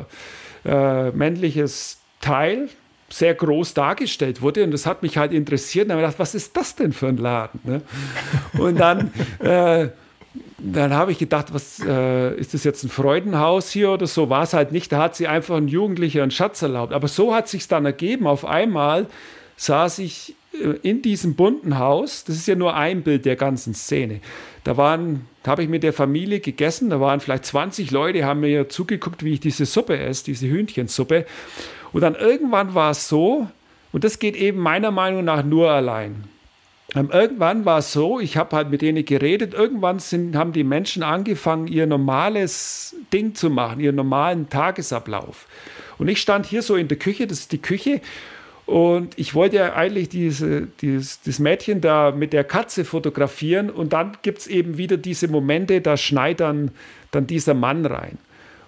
äh, männliches Teil sehr groß dargestellt wurde und das hat mich halt interessiert. Und habe ich gedacht, was ist das denn für ein Laden? Ne? Und dann äh, dann habe ich gedacht, was äh, ist das jetzt ein Freudenhaus hier oder so? War es halt nicht. Da hat sie einfach ein Jugendlicher einen Schatz erlaubt. Aber so hat sich dann ergeben. Auf einmal saß ich in diesem bunten Haus. Das ist ja nur ein Bild der ganzen Szene. Da waren, habe ich mit der Familie gegessen. Da waren vielleicht 20 Leute, haben mir zugeguckt, wie ich diese Suppe esse, diese Hühnchensuppe. Und dann irgendwann war es so, und das geht eben meiner Meinung nach nur allein ähm, irgendwann war es so, ich habe halt mit denen geredet, irgendwann sind, haben die Menschen angefangen, ihr normales Ding zu machen, ihren normalen Tagesablauf. Und ich stand hier so in der Küche, das ist die Küche, und ich wollte ja eigentlich diese, dieses, das Mädchen da mit der Katze fotografieren und dann gibt es eben wieder diese Momente, da schneit dann, dann dieser Mann rein.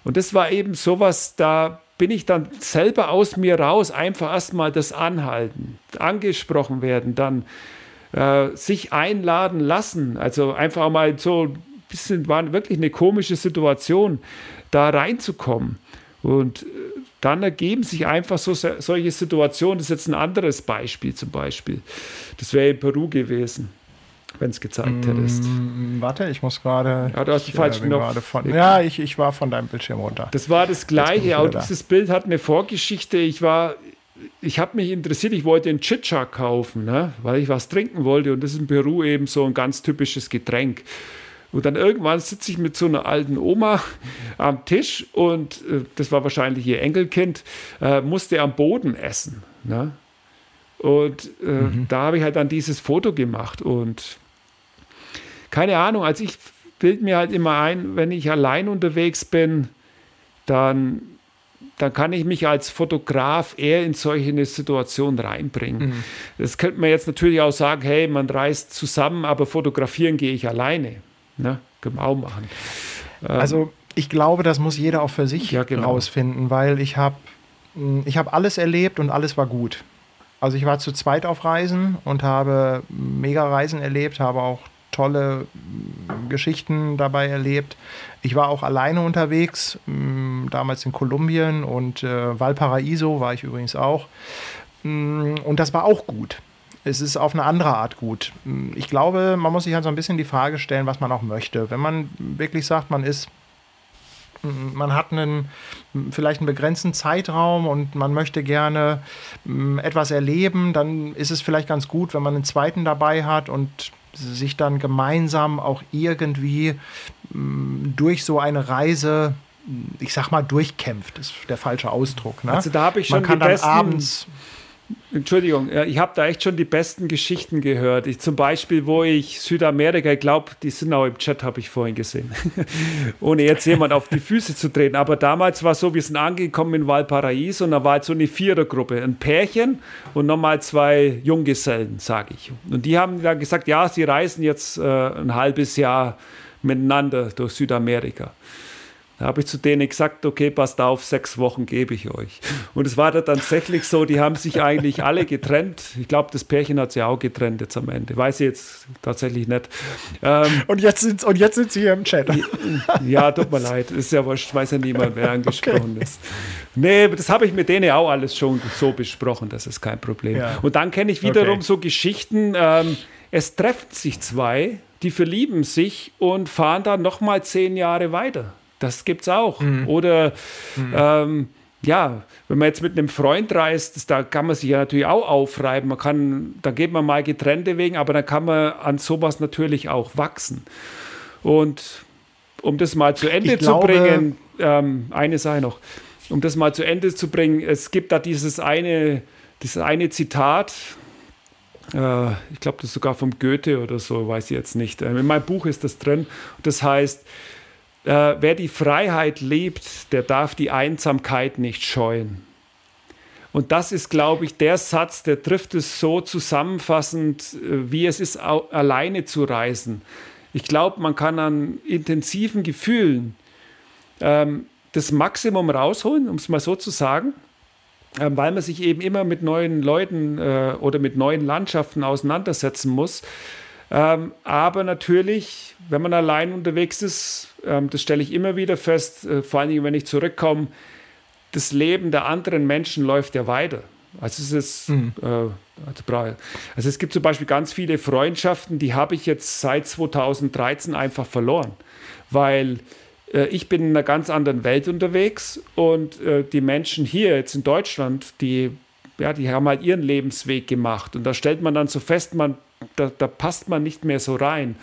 Und das war eben sowas, da bin ich dann selber aus mir raus, einfach erstmal das Anhalten, angesprochen werden, dann äh, sich einladen lassen. Also einfach mal so ein bisschen, war wirklich eine komische Situation, da reinzukommen. Und äh, dann ergeben sich einfach so solche Situationen. Das ist jetzt ein anderes Beispiel zum Beispiel. Das wäre in Peru gewesen, wenn es gezeigt mm, hättest. Warte, ich muss gerade. Ja, du hast die falschen Knopf. Von, ja, ich, ich war von deinem Bildschirm runter. Das war das Gleiche. Auch dieses Bild hat eine Vorgeschichte. Ich war ich habe mich interessiert, ich wollte einen Chicha kaufen, ne? weil ich was trinken wollte und das ist in Peru eben so ein ganz typisches Getränk. Und dann irgendwann sitze ich mit so einer alten Oma am Tisch und äh, das war wahrscheinlich ihr Enkelkind, äh, musste am Boden essen. Ne? Und äh, mhm. da habe ich halt dann dieses Foto gemacht und keine Ahnung, also ich bild mir halt immer ein, wenn ich allein unterwegs bin, dann dann kann ich mich als Fotograf eher in solche Situationen reinbringen. Mhm. Das könnte man jetzt natürlich auch sagen, hey, man reist zusammen, aber fotografieren gehe ich alleine. Ne? Auch machen. Ähm, also ich glaube, das muss jeder auch für sich ja, genau. rausfinden, weil ich habe hm, ich hab alles erlebt und alles war gut. Also ich war zu zweit auf Reisen und habe mega Reisen erlebt, habe auch tolle mm, Geschichten dabei erlebt. Ich war auch alleine unterwegs, mm, damals in Kolumbien und äh, Valparaiso war ich übrigens auch. Und das war auch gut. Es ist auf eine andere Art gut. Ich glaube, man muss sich halt so ein bisschen die Frage stellen, was man auch möchte. Wenn man wirklich sagt, man ist man hat einen vielleicht einen begrenzten Zeitraum und man möchte gerne etwas erleben, dann ist es vielleicht ganz gut, wenn man einen zweiten dabei hat und sich dann gemeinsam auch irgendwie mm, durch so eine Reise, ich sag mal, durchkämpft, ist der falsche Ausdruck. Ne? Also da habe ich schon Man kann dann abends Entschuldigung, ich habe da echt schon die besten Geschichten gehört. Ich, zum Beispiel, wo ich Südamerika, ich glaube, die sind auch im Chat, habe ich vorhin gesehen. Ohne jetzt jemand auf die Füße zu treten. Aber damals war es so, wir sind angekommen in Valparaiso und da war halt so eine Vierergruppe. Ein Pärchen und nochmal zwei Junggesellen, sage ich. Und die haben dann gesagt, ja, sie reisen jetzt äh, ein halbes Jahr miteinander durch Südamerika. Da habe ich zu denen gesagt, okay, passt auf, sechs Wochen gebe ich euch. Und es war da tatsächlich so, die haben sich eigentlich alle getrennt. Ich glaube, das Pärchen hat sich auch getrennt jetzt am Ende. Weiß ich jetzt tatsächlich nicht. Ähm, und, jetzt sind, und jetzt sind sie hier im Chat. Ja, tut mir leid. Ist ja wurscht, weiß ja niemand, wer angesprochen okay. ist. Nee, das habe ich mit denen auch alles schon so besprochen, das ist kein Problem. Ja. Und dann kenne ich wiederum okay. so Geschichten, ähm, es treffen sich zwei, die verlieben sich und fahren dann nochmal zehn Jahre weiter. Das gibt es auch. Mhm. Oder mhm. Ähm, ja, wenn man jetzt mit einem Freund reist, da kann man sich ja natürlich auch aufreiben. Man kann, da geht man mal getrennte wegen, aber dann kann man an sowas natürlich auch wachsen. Und um das mal zu Ende ich zu glaube, bringen, ähm, eine Sache noch, um das mal zu Ende zu bringen, es gibt da dieses eine, dieses eine Zitat, äh, ich glaube, das ist sogar vom Goethe oder so, weiß ich jetzt nicht. Äh, in meinem Buch ist das drin. Das heißt, äh, wer die Freiheit lebt, der darf die Einsamkeit nicht scheuen. Und das ist, glaube ich, der Satz, der trifft es so zusammenfassend, äh, wie es ist, alleine zu reisen. Ich glaube, man kann an intensiven Gefühlen ähm, das Maximum rausholen, um es mal so zu sagen, äh, weil man sich eben immer mit neuen Leuten äh, oder mit neuen Landschaften auseinandersetzen muss. Ähm, aber natürlich, wenn man allein unterwegs ist, ähm, das stelle ich immer wieder fest, äh, vor allen Dingen, wenn ich zurückkomme, das Leben der anderen Menschen läuft ja weiter. Also es ist, mhm. äh, also, also es gibt zum Beispiel ganz viele Freundschaften, die habe ich jetzt seit 2013 einfach verloren, weil äh, ich bin in einer ganz anderen Welt unterwegs und äh, die Menschen hier jetzt in Deutschland, die ja, die haben halt ihren Lebensweg gemacht und da stellt man dann so fest, man da, da passt man nicht mehr so rein.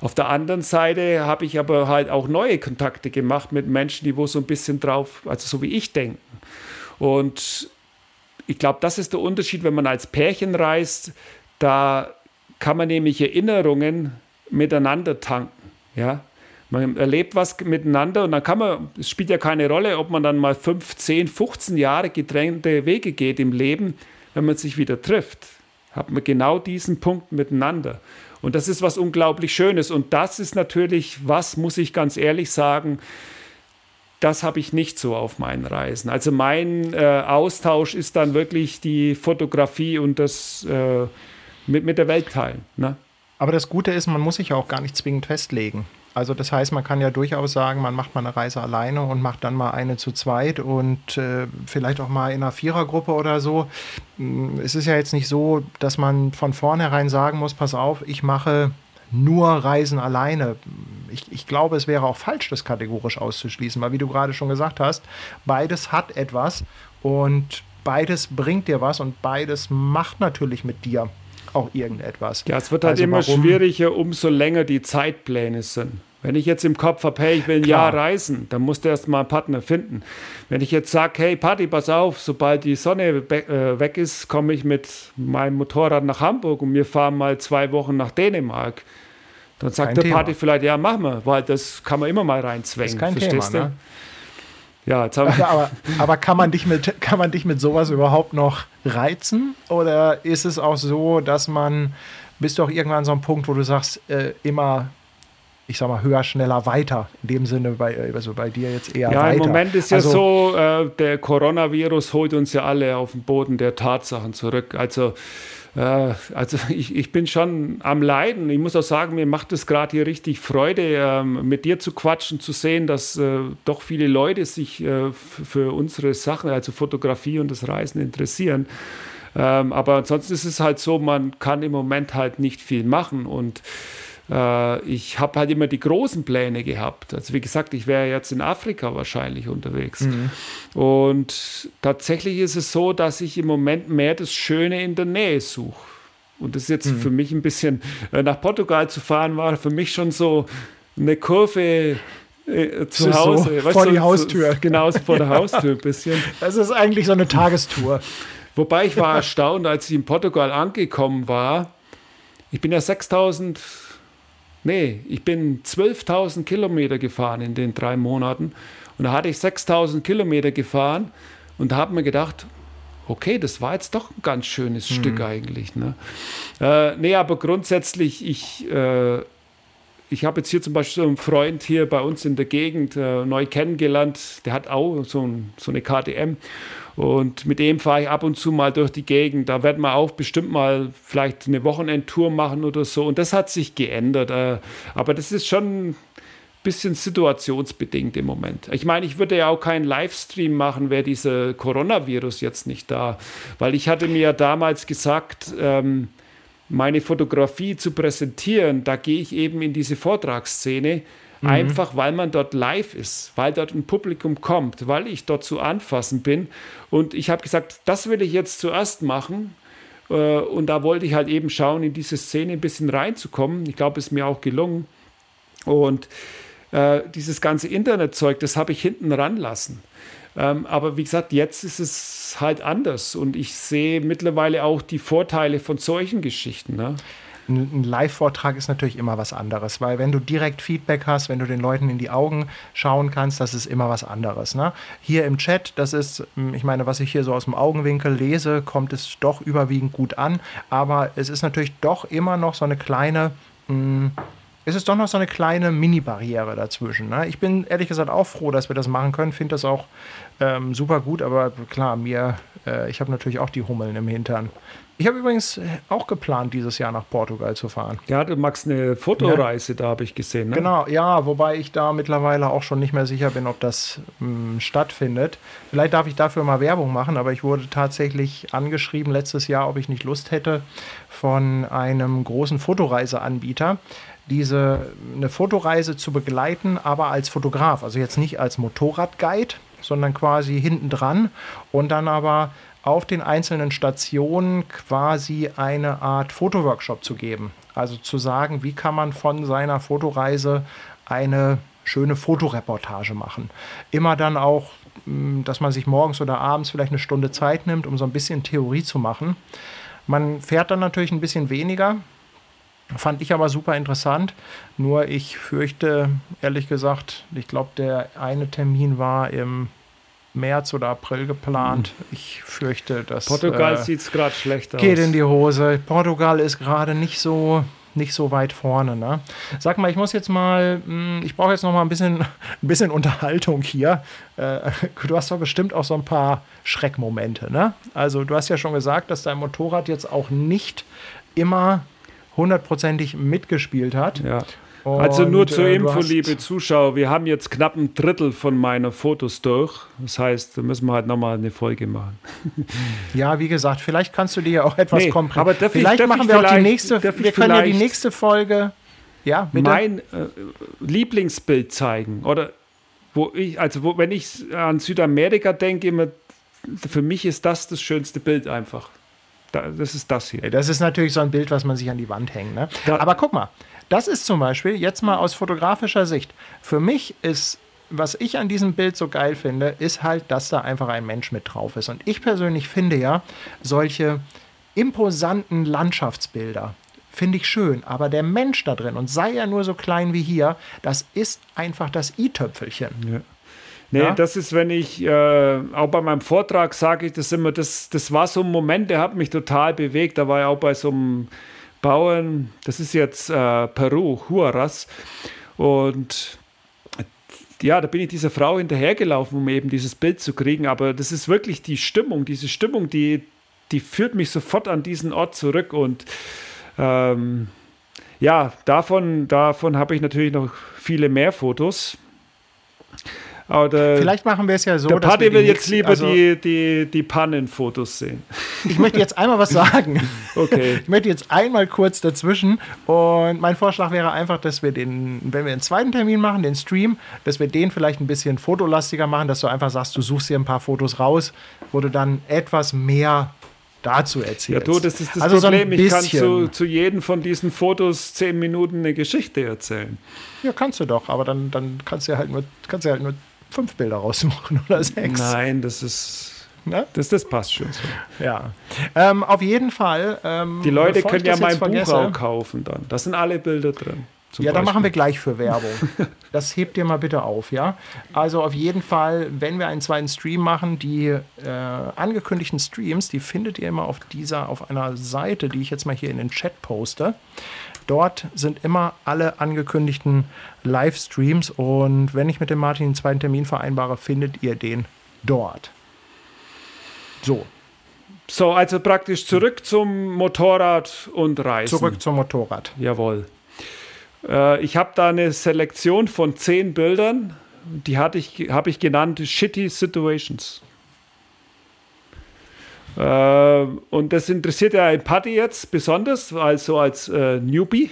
Auf der anderen Seite habe ich aber halt auch neue Kontakte gemacht mit Menschen, die wo so ein bisschen drauf, also so wie ich denken. Und ich glaube, das ist der Unterschied, wenn man als Pärchen reist. Da kann man nämlich Erinnerungen miteinander tanken. Ja? Man erlebt was miteinander und dann kann man, es spielt ja keine Rolle, ob man dann mal 5, 10, 15 Jahre getrennte Wege geht im Leben, wenn man sich wieder trifft hat man genau diesen Punkt miteinander. Und das ist was unglaublich Schönes. Und das ist natürlich was, muss ich ganz ehrlich sagen, das habe ich nicht so auf meinen Reisen. Also mein äh, Austausch ist dann wirklich die Fotografie und das äh, mit, mit der Welt teilen. Ne? Aber das Gute ist, man muss sich auch gar nicht zwingend festlegen. Also das heißt, man kann ja durchaus sagen, man macht mal eine Reise alleine und macht dann mal eine zu zweit und äh, vielleicht auch mal in einer Vierergruppe oder so. Mm, es ist ja jetzt nicht so, dass man von vornherein sagen muss, pass auf, ich mache nur Reisen alleine. Ich, ich, glaube, es wäre auch falsch, das kategorisch auszuschließen, weil wie du gerade schon gesagt hast, beides hat etwas und beides bringt dir was und beides macht natürlich mit dir auch irgendetwas. Ja, es wird halt also immer warum? schwieriger, umso länger die Zeitpläne sind. Wenn ich jetzt im Kopf habe, hey, ich will ein Klar. Jahr reisen, dann musst du erst mal einen Partner finden. Wenn ich jetzt sage, hey, Party, pass auf, sobald die Sonne äh, weg ist, komme ich mit meinem Motorrad nach Hamburg und wir fahren mal zwei Wochen nach Dänemark. Dann sagt Kein der Thema. Party vielleicht, ja, machen wir, weil das kann man immer mal reinzwängen. Das ist kein Verstehst Thema, du? Ja, jetzt haben aber, aber kann, man dich mit, kann man dich mit sowas überhaupt noch reizen? Oder ist es auch so, dass man, bist du auch irgendwann so ein Punkt, wo du sagst, äh, immer, ich sag mal, höher, schneller, weiter? In dem Sinne, bei, also bei dir jetzt eher ja, weiter. Im Moment ist ja also, so, äh, der Coronavirus holt uns ja alle auf den Boden der Tatsachen zurück. Also also ich, ich bin schon am Leiden. Ich muss auch sagen, mir macht es gerade hier richtig Freude, ähm, mit dir zu quatschen, zu sehen, dass äh, doch viele Leute sich äh, für unsere Sachen, also Fotografie und das Reisen interessieren. Ähm, aber ansonsten ist es halt so, man kann im Moment halt nicht viel machen und äh, ich habe halt immer die großen Pläne gehabt. Also wie gesagt, ich wäre jetzt in Afrika wahrscheinlich unterwegs. Mhm. Und tatsächlich ist es so, dass ich im Moment mehr das Schöne in der Nähe suche. Und das ist jetzt mhm. für mich ein bisschen, äh, nach Portugal zu fahren, war für mich schon so eine Kurve äh, zu Hause. So, vor die Haustür. Genau, vor der Haustür ein bisschen. Das ist eigentlich so eine Tagestour. Wobei ich war erstaunt, als ich in Portugal angekommen war. Ich bin ja 6000 Nee, ich bin 12.000 Kilometer gefahren in den drei Monaten. Und da hatte ich 6.000 Kilometer gefahren und da habe mir gedacht, okay, das war jetzt doch ein ganz schönes mhm. Stück eigentlich. Ne? Äh, nee, aber grundsätzlich, ich, äh, ich habe jetzt hier zum Beispiel so einen Freund hier bei uns in der Gegend äh, neu kennengelernt, der hat auch so, ein, so eine KTM und mit dem fahre ich ab und zu mal durch die Gegend. Da werden wir auch bestimmt mal vielleicht eine Wochenendtour machen oder so. Und das hat sich geändert. Äh, aber das ist schon ein bisschen situationsbedingt im Moment. Ich meine, ich würde ja auch keinen Livestream machen, wäre dieser Coronavirus jetzt nicht da. Weil ich hatte mir ja damals gesagt, ähm, meine Fotografie zu präsentieren, da gehe ich eben in diese Vortragsszene Mhm. Einfach weil man dort live ist, weil dort ein Publikum kommt, weil ich dort zu anfassen bin. Und ich habe gesagt, das will ich jetzt zuerst machen. Äh, und da wollte ich halt eben schauen, in diese Szene ein bisschen reinzukommen. Ich glaube, es ist mir auch gelungen. Und äh, dieses ganze Internetzeug, das habe ich hinten ranlassen. Ähm, aber wie gesagt, jetzt ist es halt anders und ich sehe mittlerweile auch die Vorteile von solchen Geschichten. Ne? Ein Live-Vortrag ist natürlich immer was anderes, weil wenn du direkt Feedback hast, wenn du den Leuten in die Augen schauen kannst, das ist immer was anderes. Ne? Hier im Chat, das ist, hm, ich meine, was ich hier so aus dem Augenwinkel lese, kommt es doch überwiegend gut an, aber es ist natürlich doch immer noch so eine kleine, mh, hm, es ist doch noch so eine kleine Mini-Barriere dazwischen. Ne? Ich bin ehrlich gesagt auch froh, dass wir das machen können, finde das auch ähm, super gut, aber klar, mir, äh, ich habe natürlich auch die Hummeln im Hintern. Ich habe übrigens auch geplant, dieses Jahr nach Portugal zu fahren. Ja, du magst eine Fotoreise, ja. da habe ich gesehen. Ne? Genau, ja, wobei ich da mittlerweile auch schon nicht mehr sicher bin, ob das mh, hm, stattfindet. Vielleicht darf ich dafür mal Werbung machen, aber ich wurde tatsächlich angeschrieben letztes Jahr, ob ich nicht Lust hätte, von einem großen Fotoreiseanbieter diese eine Fotoreise zu begleiten, aber als Fotograf, also jetzt nicht als Motorradguide, sondern quasi hinten dran und dann aber auf den einzelnen Stationen quasi eine Art Fotoworkshop zu geben. Also zu sagen, wie kann man von seiner Fotoreise eine schöne Fotoreportage machen. Immer dann auch, hm, dass man sich morgens oder abends vielleicht eine Stunde Zeit nimmt, um so ein bisschen Theorie zu machen. Man fährt dann natürlich ein bisschen weniger, Fand ich aber super interessant. Nur ich fürchte, ehrlich gesagt, ich glaube, der eine Termin war im März oder April geplant. Mhm. Ich fürchte, dass. Portugal äh, sieht es gerade schlecht aus. Geht in die Hose. Portugal ist gerade nicht so nicht so weit vorne. Ne? Sag mal, ich muss jetzt mal, hm, ich brauche jetzt noch mal ein bisschen, ein bisschen Unterhaltung hier. Äh, du hast doch bestimmt auch so ein paar Schreckmomente. Ne? Also du hast ja schon gesagt, dass dein Motorrad jetzt auch nicht immer hundertprozentig mitgespielt hat. Ja. Und, also nur zur äh, Info, liebe Zuschauer, wir haben jetzt knapp ein Drittel von meiner Fotos durch. Das heißt, da müssen wir halt nochmal eine Folge machen. Ja, wie gesagt, vielleicht kannst du dir ja auch etwas nee, komprimieren. Aber vielleicht ich, machen wir auch die nächste, wir können ja die nächste Folge, ja, bitte? mein äh, Lieblingsbild zeigen. Oder wo ich, also wo, wenn ich an Südamerika denke, immer, für mich ist das das schönste Bild einfach. Das ist das hier. Das ist natürlich so ein Bild, was man sich an die Wand hängt. Ne? Aber guck mal, das ist zum Beispiel, jetzt mal aus fotografischer Sicht, für mich ist, was ich an diesem Bild so geil finde, ist halt, dass da einfach ein Mensch mit drauf ist. Und ich persönlich finde ja, solche imposanten Landschaftsbilder, finde ich schön. Aber der Mensch da drin, und sei er nur so klein wie hier, das ist einfach das i-Töpfelchen. Nee, ja? das ist, wenn ich, äh, auch bei meinem Vortrag sage ich das immer, das, das war so ein Moment, der hat mich total bewegt. Da war ja auch bei so einem Bauern, das ist jetzt äh, Peru, Huaras. Und ja, da bin ich dieser Frau hinterhergelaufen, um eben dieses Bild zu kriegen. Aber das ist wirklich die Stimmung, diese Stimmung, die, die führt mich sofort an diesen Ort zurück. Und ähm, ja, davon, davon habe ich natürlich noch viele mehr Fotos. Der, Vielleicht machen wir es ja so. Der Paddy will jetzt lieber also, die, die, die Pannenfotos sehen. Ich möchte jetzt einmal was sagen. okay. Ich möchte jetzt einmal kurz dazwischen. Und mein Vorschlag wäre einfach, dass wir den, wenn wir einen zweiten Termin machen, den Stream, dass wir den vielleicht ein bisschen fotolastiger machen, dass du einfach sagst, du suchst dir ein paar Fotos raus, wo du dann etwas mehr dazu erzählst. Ja, du, das ist das also Problem. So ich kann zu, zu jedem von diesen Fotos zehn Minuten eine Geschichte erzählen. Ja, kannst du doch, aber dann, dann kannst du halt nur, kannst du halt nur fünf Bilder rausmachen oder sechs. Nein, das ist. Ne? Das, das passt schon so. Ja. Ähm, auf jeden Fall. Ähm, die Leute können ja mein Buch auch kaufen dann. Da sind alle Bilder drin. ja, da machen wir gleich für Werbung. Das hebt ihr mal bitte auf, ja. Also auf jeden Fall, wenn wir einen zweiten Stream machen, die äh, angekündigten Streams, die findet ihr immer auf dieser, auf einer Seite, die ich jetzt mal hier in den Chat poste. Dort sind immer alle angekündigten Livestreams und wenn ich mit dem Martin einen zweiten Termin vereinbare, findet ihr den dort. So. So, also praktisch zurück zum Motorrad und Reisen. Zurück zum Motorrad. Jawohl. Äh, ich habe da eine Selektion von zehn Bildern. Die ich, habe ich genannt Shitty Situations. Äh, und das interessiert ja ein Paddy jetzt besonders, also als äh, Newbie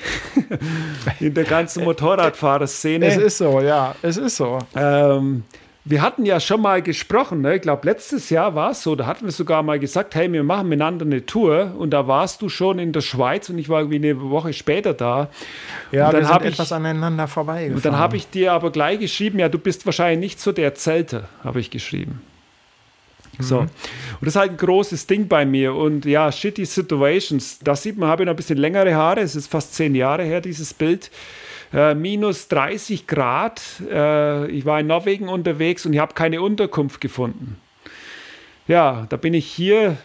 in der ganzen Motorradfahrerszene. Es ist so, ja, es ist so. Ähm, wir hatten ja schon mal gesprochen, ne? ich glaube letztes Jahr war es so, da hatten wir sogar mal gesagt, hey, wir machen miteinander eine Tour und da warst du schon in der Schweiz und ich war irgendwie eine Woche später da. Ja, und dann sind ich, etwas aneinander vorbei. Und dann habe ich dir aber gleich geschrieben, ja, du bist wahrscheinlich nicht so der Zelte, habe ich geschrieben. So. Mhm. Und das ist halt ein großes Ding bei mir. Und ja, Shitty Situations, da sieht man, habe ich noch ein bisschen längere Haare. Es ist fast zehn Jahre her, dieses Bild. Äh, minus 30 Grad. Äh, ich war in Norwegen unterwegs und ich habe keine Unterkunft gefunden. Ja, da bin ich hier.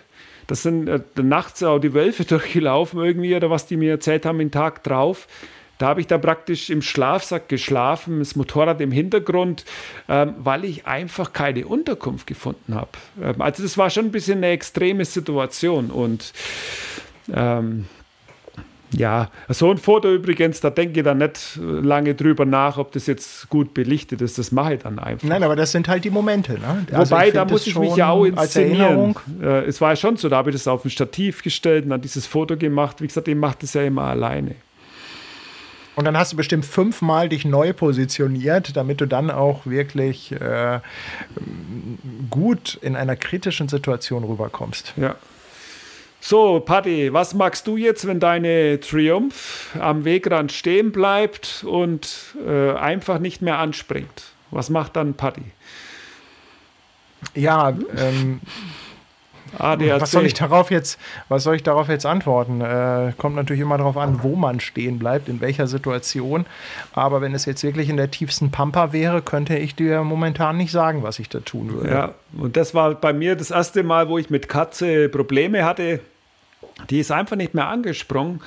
Das sind äh, nachts auch die Wölfe durchgelaufen irgendwie oder was die mir erzählt haben den Tag drauf. Da habe ich dann praktisch im Schlafsack geschlafen, das Motorrad im Hintergrund, ähm, weil ich einfach keine Unterkunft gefunden habe. Ähm, also das war schon ein bisschen eine extreme Situation und ähm, ja, so ein Foto übrigens, da denke ich dann nicht lange drüber nach, ob das jetzt gut belichtet ist. Das mache ich dann einfach. Nein, aber das sind halt die Momente. Ne? Also Wobei, da muss ich mich ja auch inszenieren. Äh, es war ja schon so, da habe ich das auf ein Stativ gestellt und dann dieses Foto gemacht. Wie gesagt, ich mache das ja immer alleine. Und dann hast du bestimmt fünfmal dich neu positioniert, damit du dann auch wirklich äh, gut in einer kritischen Situation rüberkommst. Ja. So, Paddy, was magst du jetzt, wenn deine Triumph am Wegrand stehen bleibt und äh, einfach nicht mehr anspringt? Was macht dann Paddy? Ja, ähm, ADAC. Was soll ich darauf jetzt, was soll ich darauf jetzt antworten? Äh, kommt natürlich immer darauf an, wo man stehen bleibt, in welcher Situation. Aber wenn es jetzt wirklich in der tiefsten Pampa wäre, könnte ich dir momentan nicht sagen, was ich da tun würde. Ja, und das war bei mir das erste Mal, wo ich mit Katze Probleme hatte. Die ist einfach nicht mehr angesprungen.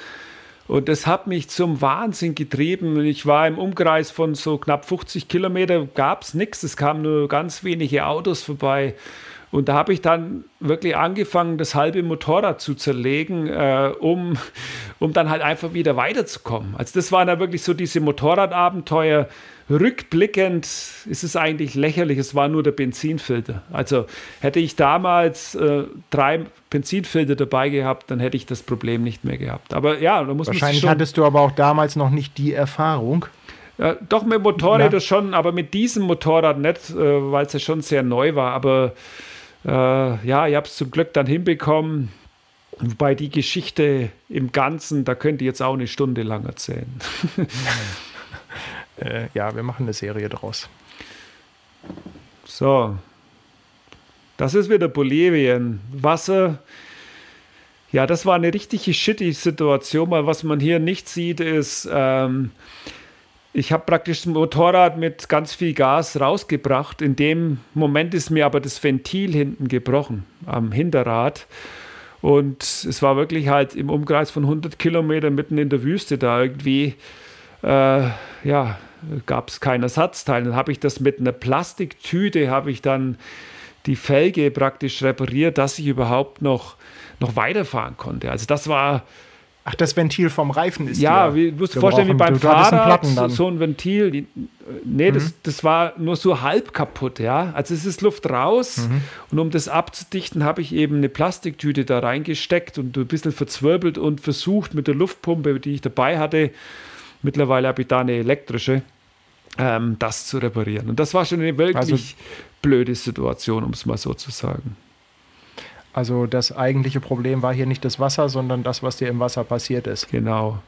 Und das hat mich zum Wahnsinn getrieben. Ich war im Umkreis von so knapp 50 Kilometer, gab es nichts. Es kamen nur ganz wenige Autos vorbei. Und da habe ich dann wirklich angefangen, das halbe Motorrad zu zerlegen, äh, um, um dann halt einfach wieder weiterzukommen. Also das waren da wirklich so diese Motorradabenteuer. Rückblickend ist es eigentlich lächerlich, es war nur der Benzinfilter. Also hätte ich damals äh, drei Benzinfilter dabei gehabt, dann hätte ich das Problem nicht mehr gehabt. Aber ja, da muss Wahrscheinlich man hattest du aber auch damals noch nicht die Erfahrung. Ja, doch mit Motorrädern ja. schon, aber mit diesem Motorrad nicht, äh, weil es ja schon sehr neu war. Aber äh, ja, ich habe es zum Glück dann hinbekommen. Wobei die Geschichte im Ganzen, da könnt ihr jetzt auch eine Stunde lang erzählen. äh, ja, wir machen eine Serie draus. So. Das ist wieder Bolivien. Wasser. Ja, das war eine richtige shitty Situation, weil was man hier nicht sieht, ist, ähm, ich habe praktisch das Motorrad mit ganz viel Gas rausgebracht. In dem Moment ist mir aber das Ventil hinten gebrochen am Hinterrad. Und es war wirklich halt im Umkreis von 100 Kilometern mitten in der Wüste da irgendwie, äh, ja, gab es kein Ersatzteil. Dann habe ich das mit einer Plastiktüte, habe ich dann die Felge praktisch repariert, dass ich überhaupt noch, noch weiterfahren konnte. Also das war Ach, das Ventil vom Reifen ist Ja, wie, musst du vorstellen, wie beim du, Fahrrad, so, so, ein Ventil. Die, nee, mhm. das, das war nur so halb kaputt, ja. Also es ist Luft raus mhm. und um das abzudichten, habe ich eben eine Plastiktüte da reingesteckt und ein bisschen verzwirbelt und versucht mit der Luftpumpe, die ich dabei hatte, mittlerweile habe ich da eine elektrische, ähm, das zu reparieren. Und das war schon eine wirklich also, blöde Situation, um es mal so zu sagen. Also das eigentliche Problem war hier nicht das Wasser, sondern das, was dir im Wasser passiert ist. Genau.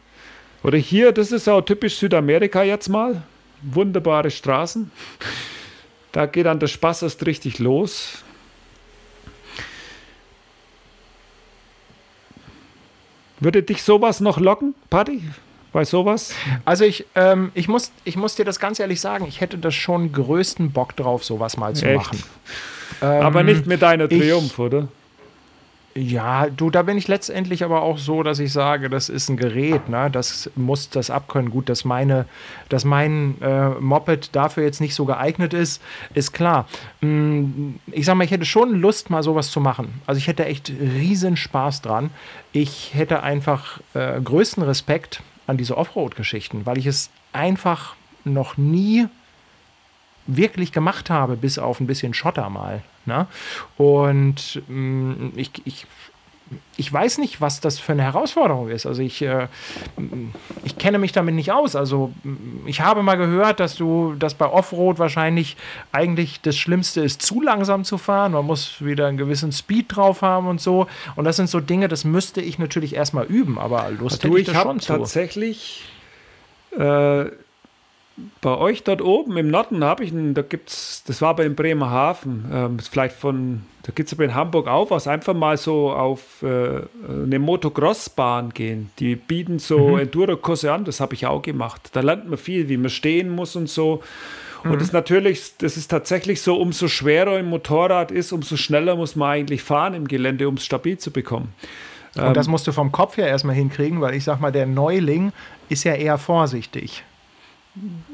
Oder hier, das ist auch typisch Südamerika jetzt mal. Wunderbare Straßen. Da geht dann der Spaß erst richtig los. Würde dich sowas noch locken, Paddy? Bei sowas? Also ich, ähm, ich, muss, ich muss dir das ganz ehrlich sagen, ich hätte das schon größten Bock drauf, sowas mal zu Echt? machen. Ähm, Aber nicht mit deiner Triumph, ich, oder? Ja, du, da bin ich letztendlich aber auch so, dass ich sage, das ist ein Gerät, ne? das muss das abkönnen. Gut, dass, meine, dass mein äh, Moped dafür jetzt nicht so geeignet ist, ist klar. Hm, ich sag mal, ich hätte schon Lust, mal sowas zu machen. Also ich hätte echt riesen Spaß dran. Ich hätte einfach äh, größten Respekt an diese Offroad-Geschichten, weil ich es einfach noch nie wirklich gemacht habe, bis auf ein bisschen Schotter mal. Ne? Und mh, mm, ich, ich, ich weiß nicht, was das für eine Herausforderung ist. Also ich, äh, ich kenne mich damit nicht aus. Also ich habe mal gehört, dass du, dass bei Offroad wahrscheinlich eigentlich das Schlimmste ist, zu langsam zu fahren. Man muss wieder einen gewissen Speed drauf haben und so. Und das sind so Dinge, das müsste ich natürlich erstmal üben, aber Lust also hätte ich, ich das schon zu. tatsächlich äh, bei euch dort oben im Norden habe ich einen, da gibt's, das war aber in Bremerhaven, ähm, vielleicht von, da gibt es aber in Hamburg auch was, einfach mal so auf äh, eine Motocross-Bahn gehen. Die bieten so mhm. Enduro-Kurse an, das habe ich auch gemacht. Da lernt man viel, wie man stehen muss und so. Und mhm. das ist natürlich, das ist tatsächlich so, umso schwerer ein Motorrad ist, umso schneller muss man eigentlich fahren im Gelände, um es stabil zu bekommen. Und das ähm, musst du vom Kopf her erstmal hinkriegen, weil ich sag mal, der Neuling ist ja eher vorsichtig.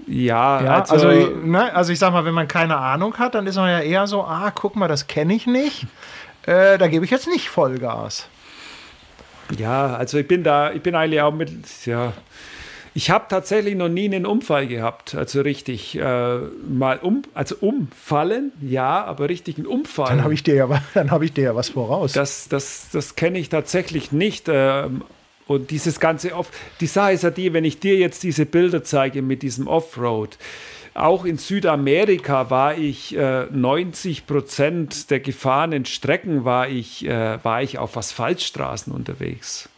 Ja, ja also, also, ne, also ich sag mal, wenn man keine Ahnung hat, dann ist man ja eher so, ah, guck mal, das kenne ich nicht. Äh, da gebe ich jetzt nicht Vollgas. Ja, also ich bin da, ich bin eigentlich auch mit, ja, ich habe tatsächlich noch nie einen Unfall gehabt, also richtig äh, mal um, also umfallen, ja, aber richtig einen Unfall. Dann habe ich dir ja, dann habe ich dir ja was voraus. Das, das, das kenne ich tatsächlich nicht. Ähm, und dieses ganze Off, die Sache ist ja die, wenn ich dir jetzt diese Bilder zeige mit diesem Offroad, auch in Südamerika war ich äh, 90 Prozent der gefahrenen Strecken war ich, äh, war ich auf Asphaltstraßen unterwegs.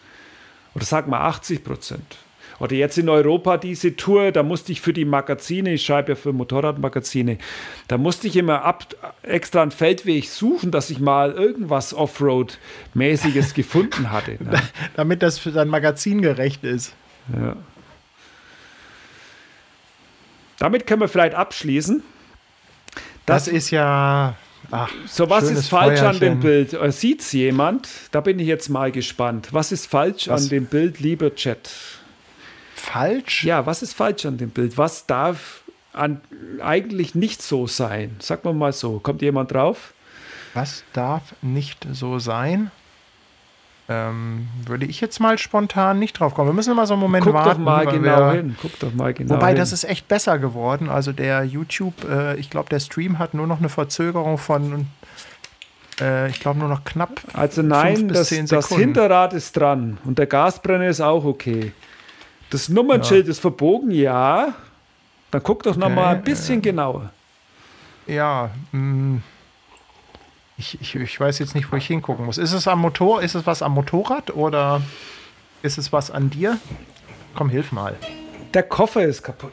Oder sag mal 80 Prozent. Oder jetzt in Europa diese Tour, da musste ich für die Magazine, ich schreibe ja für Motorradmagazine, da musste ich immer ab, extra einen Feldweg suchen, dass ich mal irgendwas Offroad-mäßiges gefunden hatte. Ne? Damit das für dein Magazin gerecht ist. Ja. Damit können wir vielleicht abschließen. Das, das ist ja. Ach, so, was ist falsch Feuerchen. an dem Bild? Äh, Sieht es jemand? Da bin ich jetzt mal gespannt. Was ist falsch was? an dem Bild, lieber Chat? Falsch? Ja, was ist falsch an dem Bild? Was darf an, eigentlich nicht so sein? Sag mal mal so. Kommt jemand drauf? Was darf nicht so sein? Ähm, würde ich jetzt mal spontan nicht drauf kommen. Wir müssen immer so einen Moment Guck warten. Doch mal genau hin. Guck doch mal genau Wobei, hin. das ist echt besser geworden. Also der YouTube, äh, ich glaube, der Stream hat nur noch eine Verzögerung von, äh, ich glaube, nur noch knapp. Also nein, das, das Hinterrad ist dran und der Gasbrenner ist auch okay. Das Nummernschild ja. ist verbogen, ja. Dann guck doch noch mal ein bisschen genauer. Ja, mh. Mm. Ich, ich, ich weiß jetzt nicht, wo ich hingucken muss. Ist es am Motor? Ist es was am Motorrad oder ist es was an dir? Komm, hilf mal. Der Koffer ist kaputt.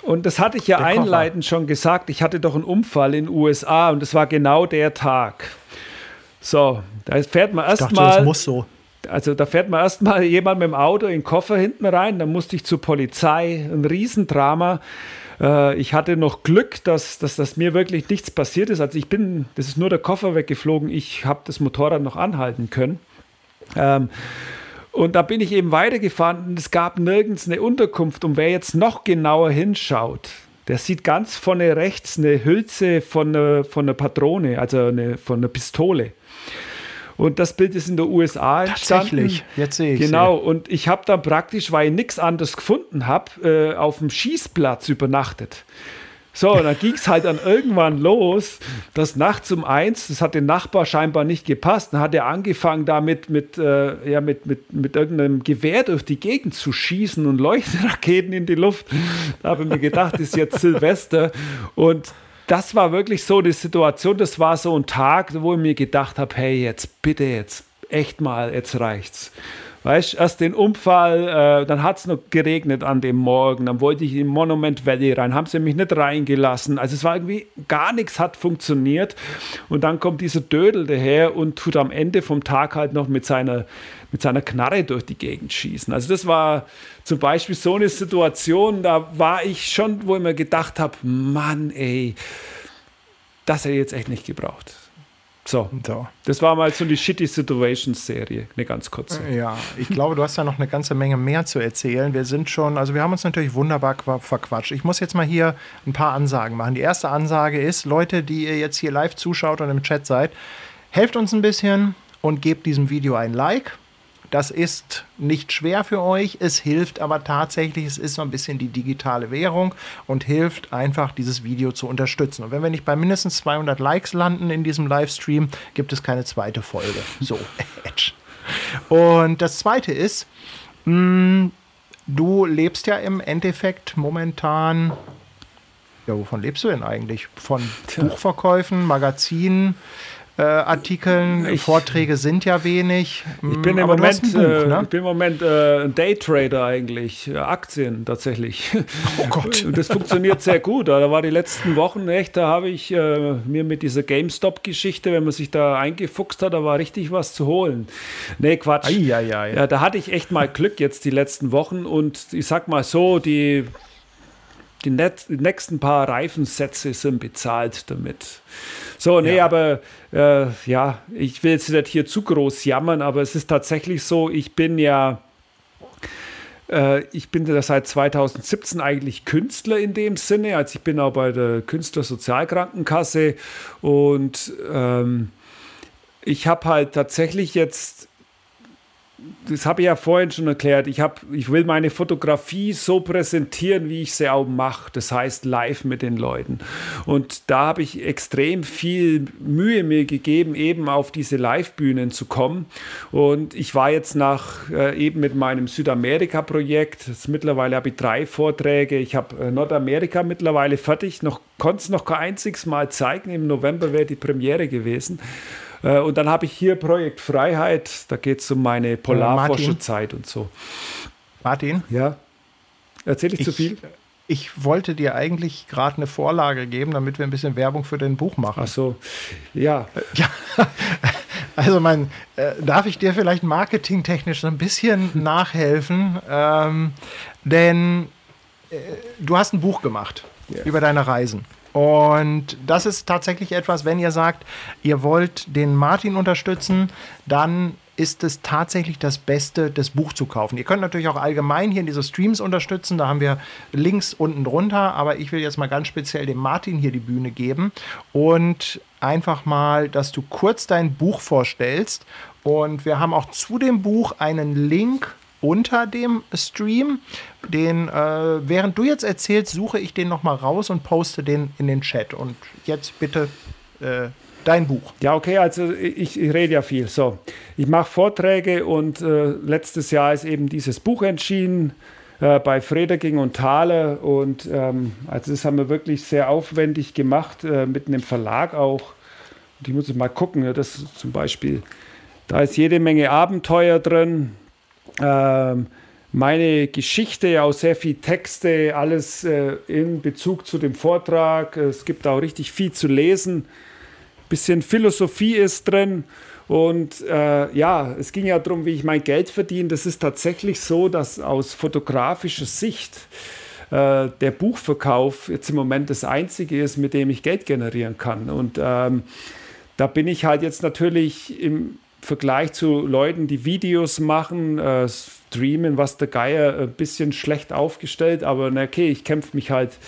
Und das hatte ich ja der einleitend Koffer. schon gesagt. Ich hatte doch einen Unfall in den USA und es war genau der Tag. So, da fährt man erstmal. Das muss so. Also da fährt man erstmal jemand mit dem Auto in den Koffer hinten rein, dann musste ich zur Polizei, ein Riesendrama. Äh, ich hatte noch Glück, dass, dass, dass mir wirklich nichts passiert ist. Also ich bin, das ist nur der Koffer weggeflogen, ich habe das Motorrad noch anhalten können. Ähm, und da bin ich eben weitergefahren und es gab nirgends eine Unterkunft. Und wer jetzt noch genauer hinschaut, der sieht ganz vorne rechts eine Hülse von einer, von einer Patrone, also eine, von einer Pistole. Und das Bild ist in der USA entstanden. Tatsächlich, jetzt sehe ich Genau, und ich habe dann praktisch, weil ich nichts anderes gefunden habe, äh, auf dem Schießplatz übernachtet. So, und dann ging es halt dann irgendwann los, dass nachts um eins, das hat den Nachbar scheinbar nicht gepasst, dann hat er angefangen damit mit, äh, ja, mit, mit, mit irgendeinem Gewehr durch die Gegend zu schießen und Leuchtraketen in die Luft. Da habe ich mir gedacht, ist jetzt Silvester und das war wirklich so die Situation, das war so ein Tag, wo ich mir gedacht habe, hey, jetzt bitte, jetzt echt mal, jetzt reicht's. Weißt du, erst den Unfall, äh, dann hat es noch geregnet an dem Morgen, dann wollte ich in Monument Valley rein, haben sie mich nicht reingelassen. Also es war irgendwie, gar nichts hat funktioniert. Und dann kommt dieser Dödel daher und tut am Ende vom Tag halt noch mit seiner, mit seiner Knarre durch die Gegend schießen. Also das war zum Beispiel so eine Situation, da war ich schon, wo ich mir gedacht habe, Mann ey, das hätte ich jetzt echt nicht gebraucht. So. so. Das war mal so die Shitty Situations Serie, eine ganz kurze. Ja, ich glaube, du hast da noch eine ganze Menge mehr zu erzählen. Wir sind schon, also wir haben uns natürlich wunderbar verquatscht. Ich muss jetzt mal hier ein paar Ansagen machen. Die erste Ansage ist, Leute, die ihr jetzt hier live zuschaut und im Chat seid, helft uns ein bisschen und gebt diesem Video ein Like. Das ist nicht schwer für euch, es hilft aber tatsächlich, es ist so ein bisschen die digitale Währung und hilft einfach, dieses Video zu unterstützen. Und wenn wir nicht bei mindestens 200 Likes landen in diesem Livestream, gibt es keine zweite Folge. So, Edge. Und das zweite ist, mh, hm, du lebst ja im Endeffekt momentan. Ja, wovon lebst du denn eigentlich? Von Buchverkäufen, Magazinen, äh, Artikeln, ich, Vorträge sind ja wenig. Ich bin im Moment, Buch, äh, ne? ich bin im Moment äh, Daytrader eigentlich, äh, Aktien tatsächlich. Oh Gott. das funktioniert sehr gut. Da war die letzten Wochen echt, da habe ich äh, mir mit dieser GameStop-Geschichte, wenn man sich da eingefuchst hat, da war richtig was zu holen. Nee, Quatsch. Ai, ai, ai. Ja, da hatte ich echt mal Glück jetzt die letzten Wochen und ich sag mal so, die die nächsten paar Reifensätze sind bezahlt damit. So, nee, ja. aber äh, ja, ich will jetzt nicht hier zu groß jammern, aber es ist tatsächlich so, ich bin ja, äh, ich bin ja seit 2017 eigentlich Künstler in dem Sinne. Also ich bin auch bei der Künstlersozialkrankenkasse und ähm, ich habe halt tatsächlich jetzt das habe ich ja vorhin schon erklärt, ich, hab, ich will meine Fotografie so präsentieren, wie ich sie auch mache. Das heißt live mit den Leuten. Und da habe ich extrem viel Mühe mir gegeben, eben auf diese Live-Bühnen zu kommen. Und ich war jetzt nach äh, eben mit meinem Südamerika-Projekt, mittlerweile habe ich drei Vorträge, ich habe äh, Nordamerika mittlerweile fertig, noch konnte es noch kein einziges Mal zeigen. Im November wäre die Premiere gewesen. Äh, und dann habe ich hier Projekt Freiheit, da geht es um meine Polarforscherzeit und so. Martin? Ja. Erzähle ich, ich zu viel? Ich wollte dir eigentlich gerade eine Vorlage geben, damit wir ein bisschen Werbung für dein Buch machen. Ach so, ja. Ja, also mein, äh, darf ich dir vielleicht marketingtechnisch so ein bisschen nachhelfen? Ähm, denn äh, du hast ein Buch gemacht ja. über deine Reisen. Und das ist tatsächlich etwas, wenn ihr sagt, ihr wollt den Martin unterstützen, dann ist es tatsächlich das Beste, das Buch zu kaufen. Ihr könnt natürlich auch allgemein hier in diese Streams unterstützen. Da haben wir Links unten drunter. Aber ich will jetzt mal ganz speziell dem Martin hier die Bühne geben und einfach mal, dass du kurz dein Buch vorstellst. Und wir haben auch zu dem Buch einen Link unter dem Stream. Den, äh, während du jetzt erzählst, suche ich den nochmal raus und poste den in den Chat. Und jetzt bitte äh, dein Buch. Ja, okay, also ich, ich rede ja viel. So, ich mache Vorträge und äh, letztes Jahr ist eben dieses Buch entschieden äh, bei Frederking und Thaler. Und ähm, also das haben wir wirklich sehr aufwendig gemacht, äh, mit einem Verlag auch. Und ich muss mal gucken, das zum Beispiel, da ist jede Menge Abenteuer drin ähm, meine Geschichte, auch sehr viel Texte, alles äh, in Bezug zu dem Vortrag. Es gibt auch richtig viel zu lesen. Bisschen Philosophie ist drin. Und äh, ja, es ging ja darum, wie ich mein Geld verdiene. Das ist tatsächlich so, dass aus fotografischer Sicht äh, der Buchverkauf jetzt im Moment das einzige ist, mit dem ich Geld generieren kann. Und ähm, da bin ich halt jetzt natürlich im Vergleich zu Leuten, die Videos machen, äh, streamen, was der Geier, ein bisschen schlecht aufgestellt, aber na okay, ich kämpfe mich halt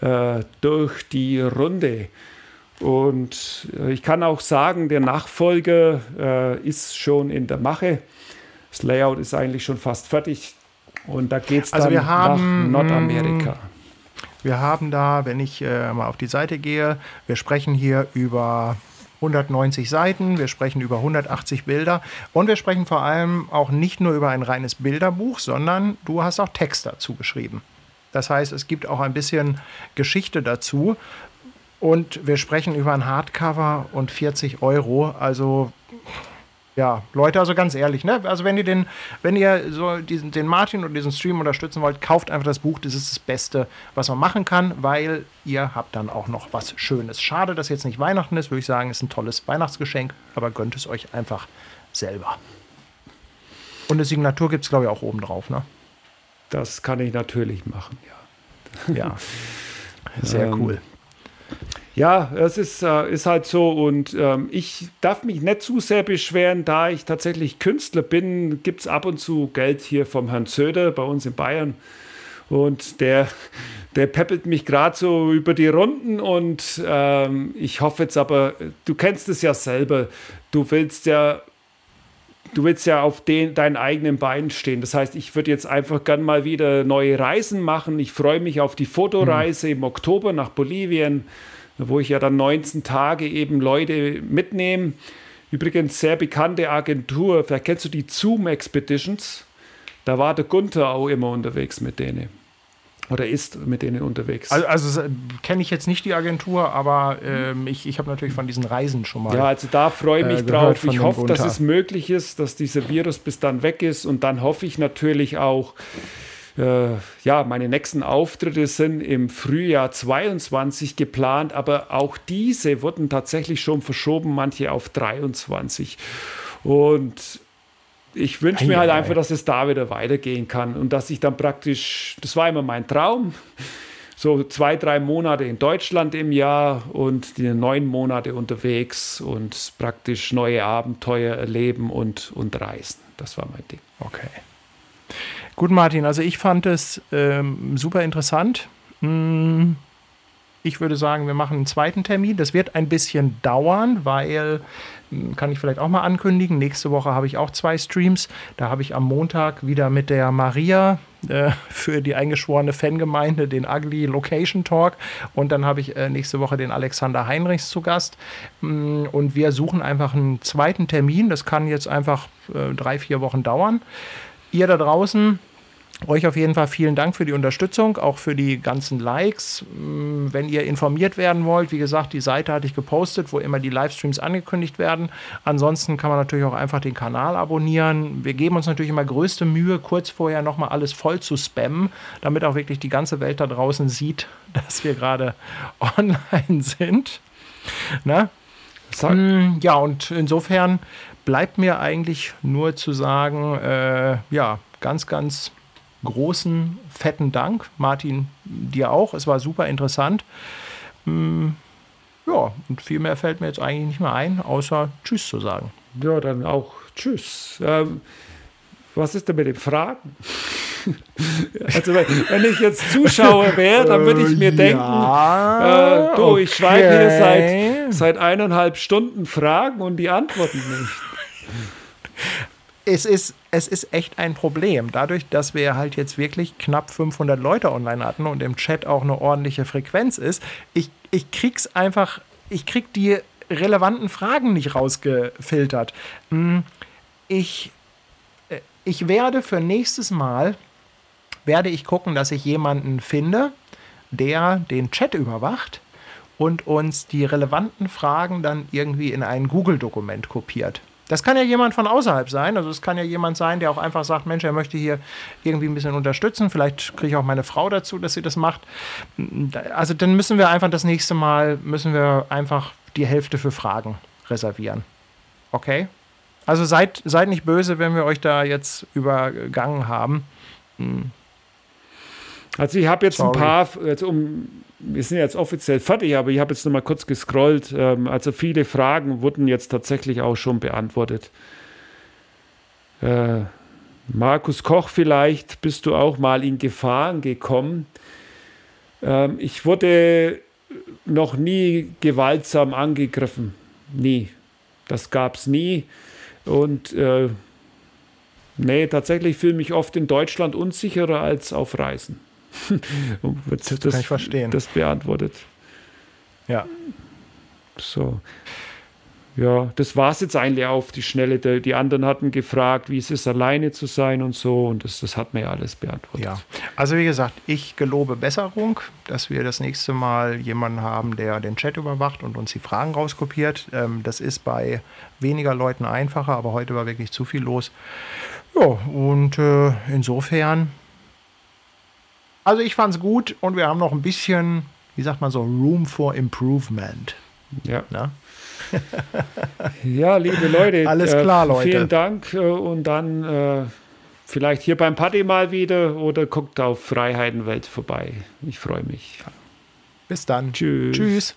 äh, durch die Runde. Und äh, ich kann auch sagen, der Nachfolger äh, ist schon in der Mache. Das Layout ist eigentlich schon fast fertig. Und da geht es also dann haben, nach Nordamerika. Wir haben da, wenn ich äh, mal auf die Seite gehe, wir sprechen hier über 190 Seiten, wir sprechen über 180 Bilder und wir sprechen vor allem auch nicht nur über ein reines Bilderbuch, sondern du hast auch Text dazu geschrieben. Das heißt, es gibt auch ein bisschen Geschichte dazu. Und wir sprechen über ein Hardcover und 40 Euro. Also ja, Leute, also ganz ehrlich, ne? Also wenn ihr den, wenn ihr so diesen, den Martin und diesen Stream unterstützen wollt, kauft einfach das Buch. Das ist das Beste, was man machen kann, weil ihr habt dann auch noch was Schönes. Schade, dass jetzt nicht Weihnachten ist, würde ich sagen, ist ein tolles Weihnachtsgeschenk, aber gönnt es euch einfach selber. Und eine Signatur gibt es, glaube ich, auch oben drauf, ne? Das kann ich natürlich machen, ja. Ja. Sehr ähm, cool. Ja, es ist, äh, ist halt so und ähm, ich darf mich nicht zu sehr beschweren, da ich tatsächlich Künstler bin, gibt es ab und zu Geld hier vom Herrn Söder bei uns in Bayern und der, der peppelt mich gerade so über die Runden und ähm, ich hoffe jetzt aber, du kennst es ja selber, du willst ja du willst ja auf den, deinen eigenen Beinen stehen. Das heißt, ich würde jetzt einfach gern mal wieder neue Reisen machen. Ich freue mich auf die Fotoreise mhm. im Oktober nach Bolivien wo ich ja dann 19 Tage eben Leute mitnehme. Übrigens sehr bekannte Agentur, vielleicht kennst du die Zoom Expeditions. Da war der Gunther auch immer unterwegs mit denen. Oder ist mit denen unterwegs. Also, also kenne ich jetzt nicht die Agentur, aber ähm, ich, ich habe natürlich von diesen Reisen schon mal. Ja, also da freue ich mich äh, drauf. Ich hoffe, dass es möglich ist, dass dieser Virus bis dann weg ist. Und dann hoffe ich natürlich auch, äh, ja, meine nächsten Auftritte sind im Frühjahr 22 geplant, aber auch diese wurden tatsächlich schon verschoben, manche auf 23. Und ich wünsche mir halt einfach, dass es da wieder weitergehen kann und dass ich dann praktisch, das war immer mein Traum, so zwei, drei Monate in Deutschland im Jahr und die neun Monate unterwegs und praktisch neue Abenteuer erleben und, und reisen. Das war mein Ding. Okay. Gut, Martin, also ich fand es ähm, super interessant. Hm, ich würde sagen, wir machen einen zweiten Termin. Das wird ein bisschen dauern, weil, hm, kann ich vielleicht auch mal ankündigen, nächste Woche habe ich auch zwei Streams. Da habe ich am Montag wieder mit der Maria äh, für die eingeschworene Fangemeinde den Ugly Location Talk. Und dann habe ich äh, nächste Woche den Alexander Heinrichs zu Gast. Hm, und wir suchen einfach einen zweiten Termin. Das kann jetzt einfach äh, drei, vier Wochen dauern. Ihr da draußen, euch auf jeden Fall vielen Dank für die Unterstützung, auch für die ganzen Likes. Mm, wenn ihr informiert werden wollt, wie gesagt, die Seite hatte ich gepostet, wo immer die Livestreams angekündigt werden. Ansonsten kann man natürlich auch einfach den Kanal abonnieren. Wir geben uns natürlich immer größte Mühe, kurz vorher nochmal alles voll zu spammen, damit auch wirklich die ganze Welt da draußen sieht, dass wir gerade online sind. Na? Mm, ja, und insofern bleibt mir eigentlich nur zu sagen, äh, ja, ganz, ganz großen, fetten Dank. Martin, dir auch. Es war super interessant. Mm, ja, und viel mehr fällt mir jetzt eigentlich nicht mehr ein, außer Tschüss zu sagen. Ja, dann auch Tschüss. Ähm, was ist denn mit den Fragen? also wenn, ich jetzt Zuschauer wäre, dann würde ich mir denken, ja, äh, du, okay. ich schreibe hier seit, seit eineinhalb Stunden Fragen und die antworten nicht es ist, es ist echt ein Problem. Dadurch, dass wir halt jetzt wirklich knapp 500 Leute online hatten und im Chat auch eine ordentliche Frequenz ist, ich, ich krieg's einfach, ich krieg die relevanten Fragen nicht rausgefiltert. Hm, ich, äh, ich werde für nächstes Mal, werde ich gucken, dass ich jemanden finde, der den Chat überwacht und uns die relevanten Fragen dann irgendwie in ein Google-Dokument kopiert. Das kann ja jemand von außerhalb sein. Also es kann ja jemand sein, der auch einfach sagt, Mensch, er möchte hier irgendwie ein bisschen unterstützen. Vielleicht kriege ich auch meine Frau dazu, dass sie das macht. Also dann müssen wir einfach das nächste Mal, müssen wir einfach die Hälfte für Fragen reservieren. Okay? Also seid, seid nicht böse, wenn wir euch da jetzt übergangen haben. Hm. Also ich habe jetzt Sorry. ein paar, jetzt um wir sind jetzt offiziell fertig, aber ich habe jetzt noch mal kurz gescrollt. Ähm, also viele Fragen wurden jetzt tatsächlich auch schon beantwortet. Äh, Markus Koch, vielleicht bist du auch mal in Gefahren gekommen. Ähm, ich wurde noch nie gewaltsam angegriffen. Nie. Das gab es nie. Und äh, nee, tatsächlich fühle ich mich oft in Deutschland unsicherer als auf Reisen. das, das, kann ich verstehen. Das beantwortet. Ja. So. Ja, das war es jetzt eigentlich auf die Schnelle. Die anderen hatten gefragt, wie es ist, alleine zu sein und so. Und das, das hat mir ja alles beantwortet. Ja, also wie gesagt, ich gelobe Besserung, dass wir das nächste Mal jemanden haben, der den Chat überwacht und uns die Fragen rauskopiert. Ähm, das ist bei weniger Leuten einfacher, aber heute war wirklich zu viel los. Ja, und äh, insofern also ich fand es gut und wir haben noch ein bisschen, wie sagt man so, Room for Improvement. Ja. Na? ja, liebe Leute. Alles äh, klar, Leute. Vielen Dank äh, und dann äh, vielleicht hier beim Party mal wieder oder guckt auf Freiheitenwelt vorbei. Ich freue mich. Bis dann. Tschüss. Tschüss.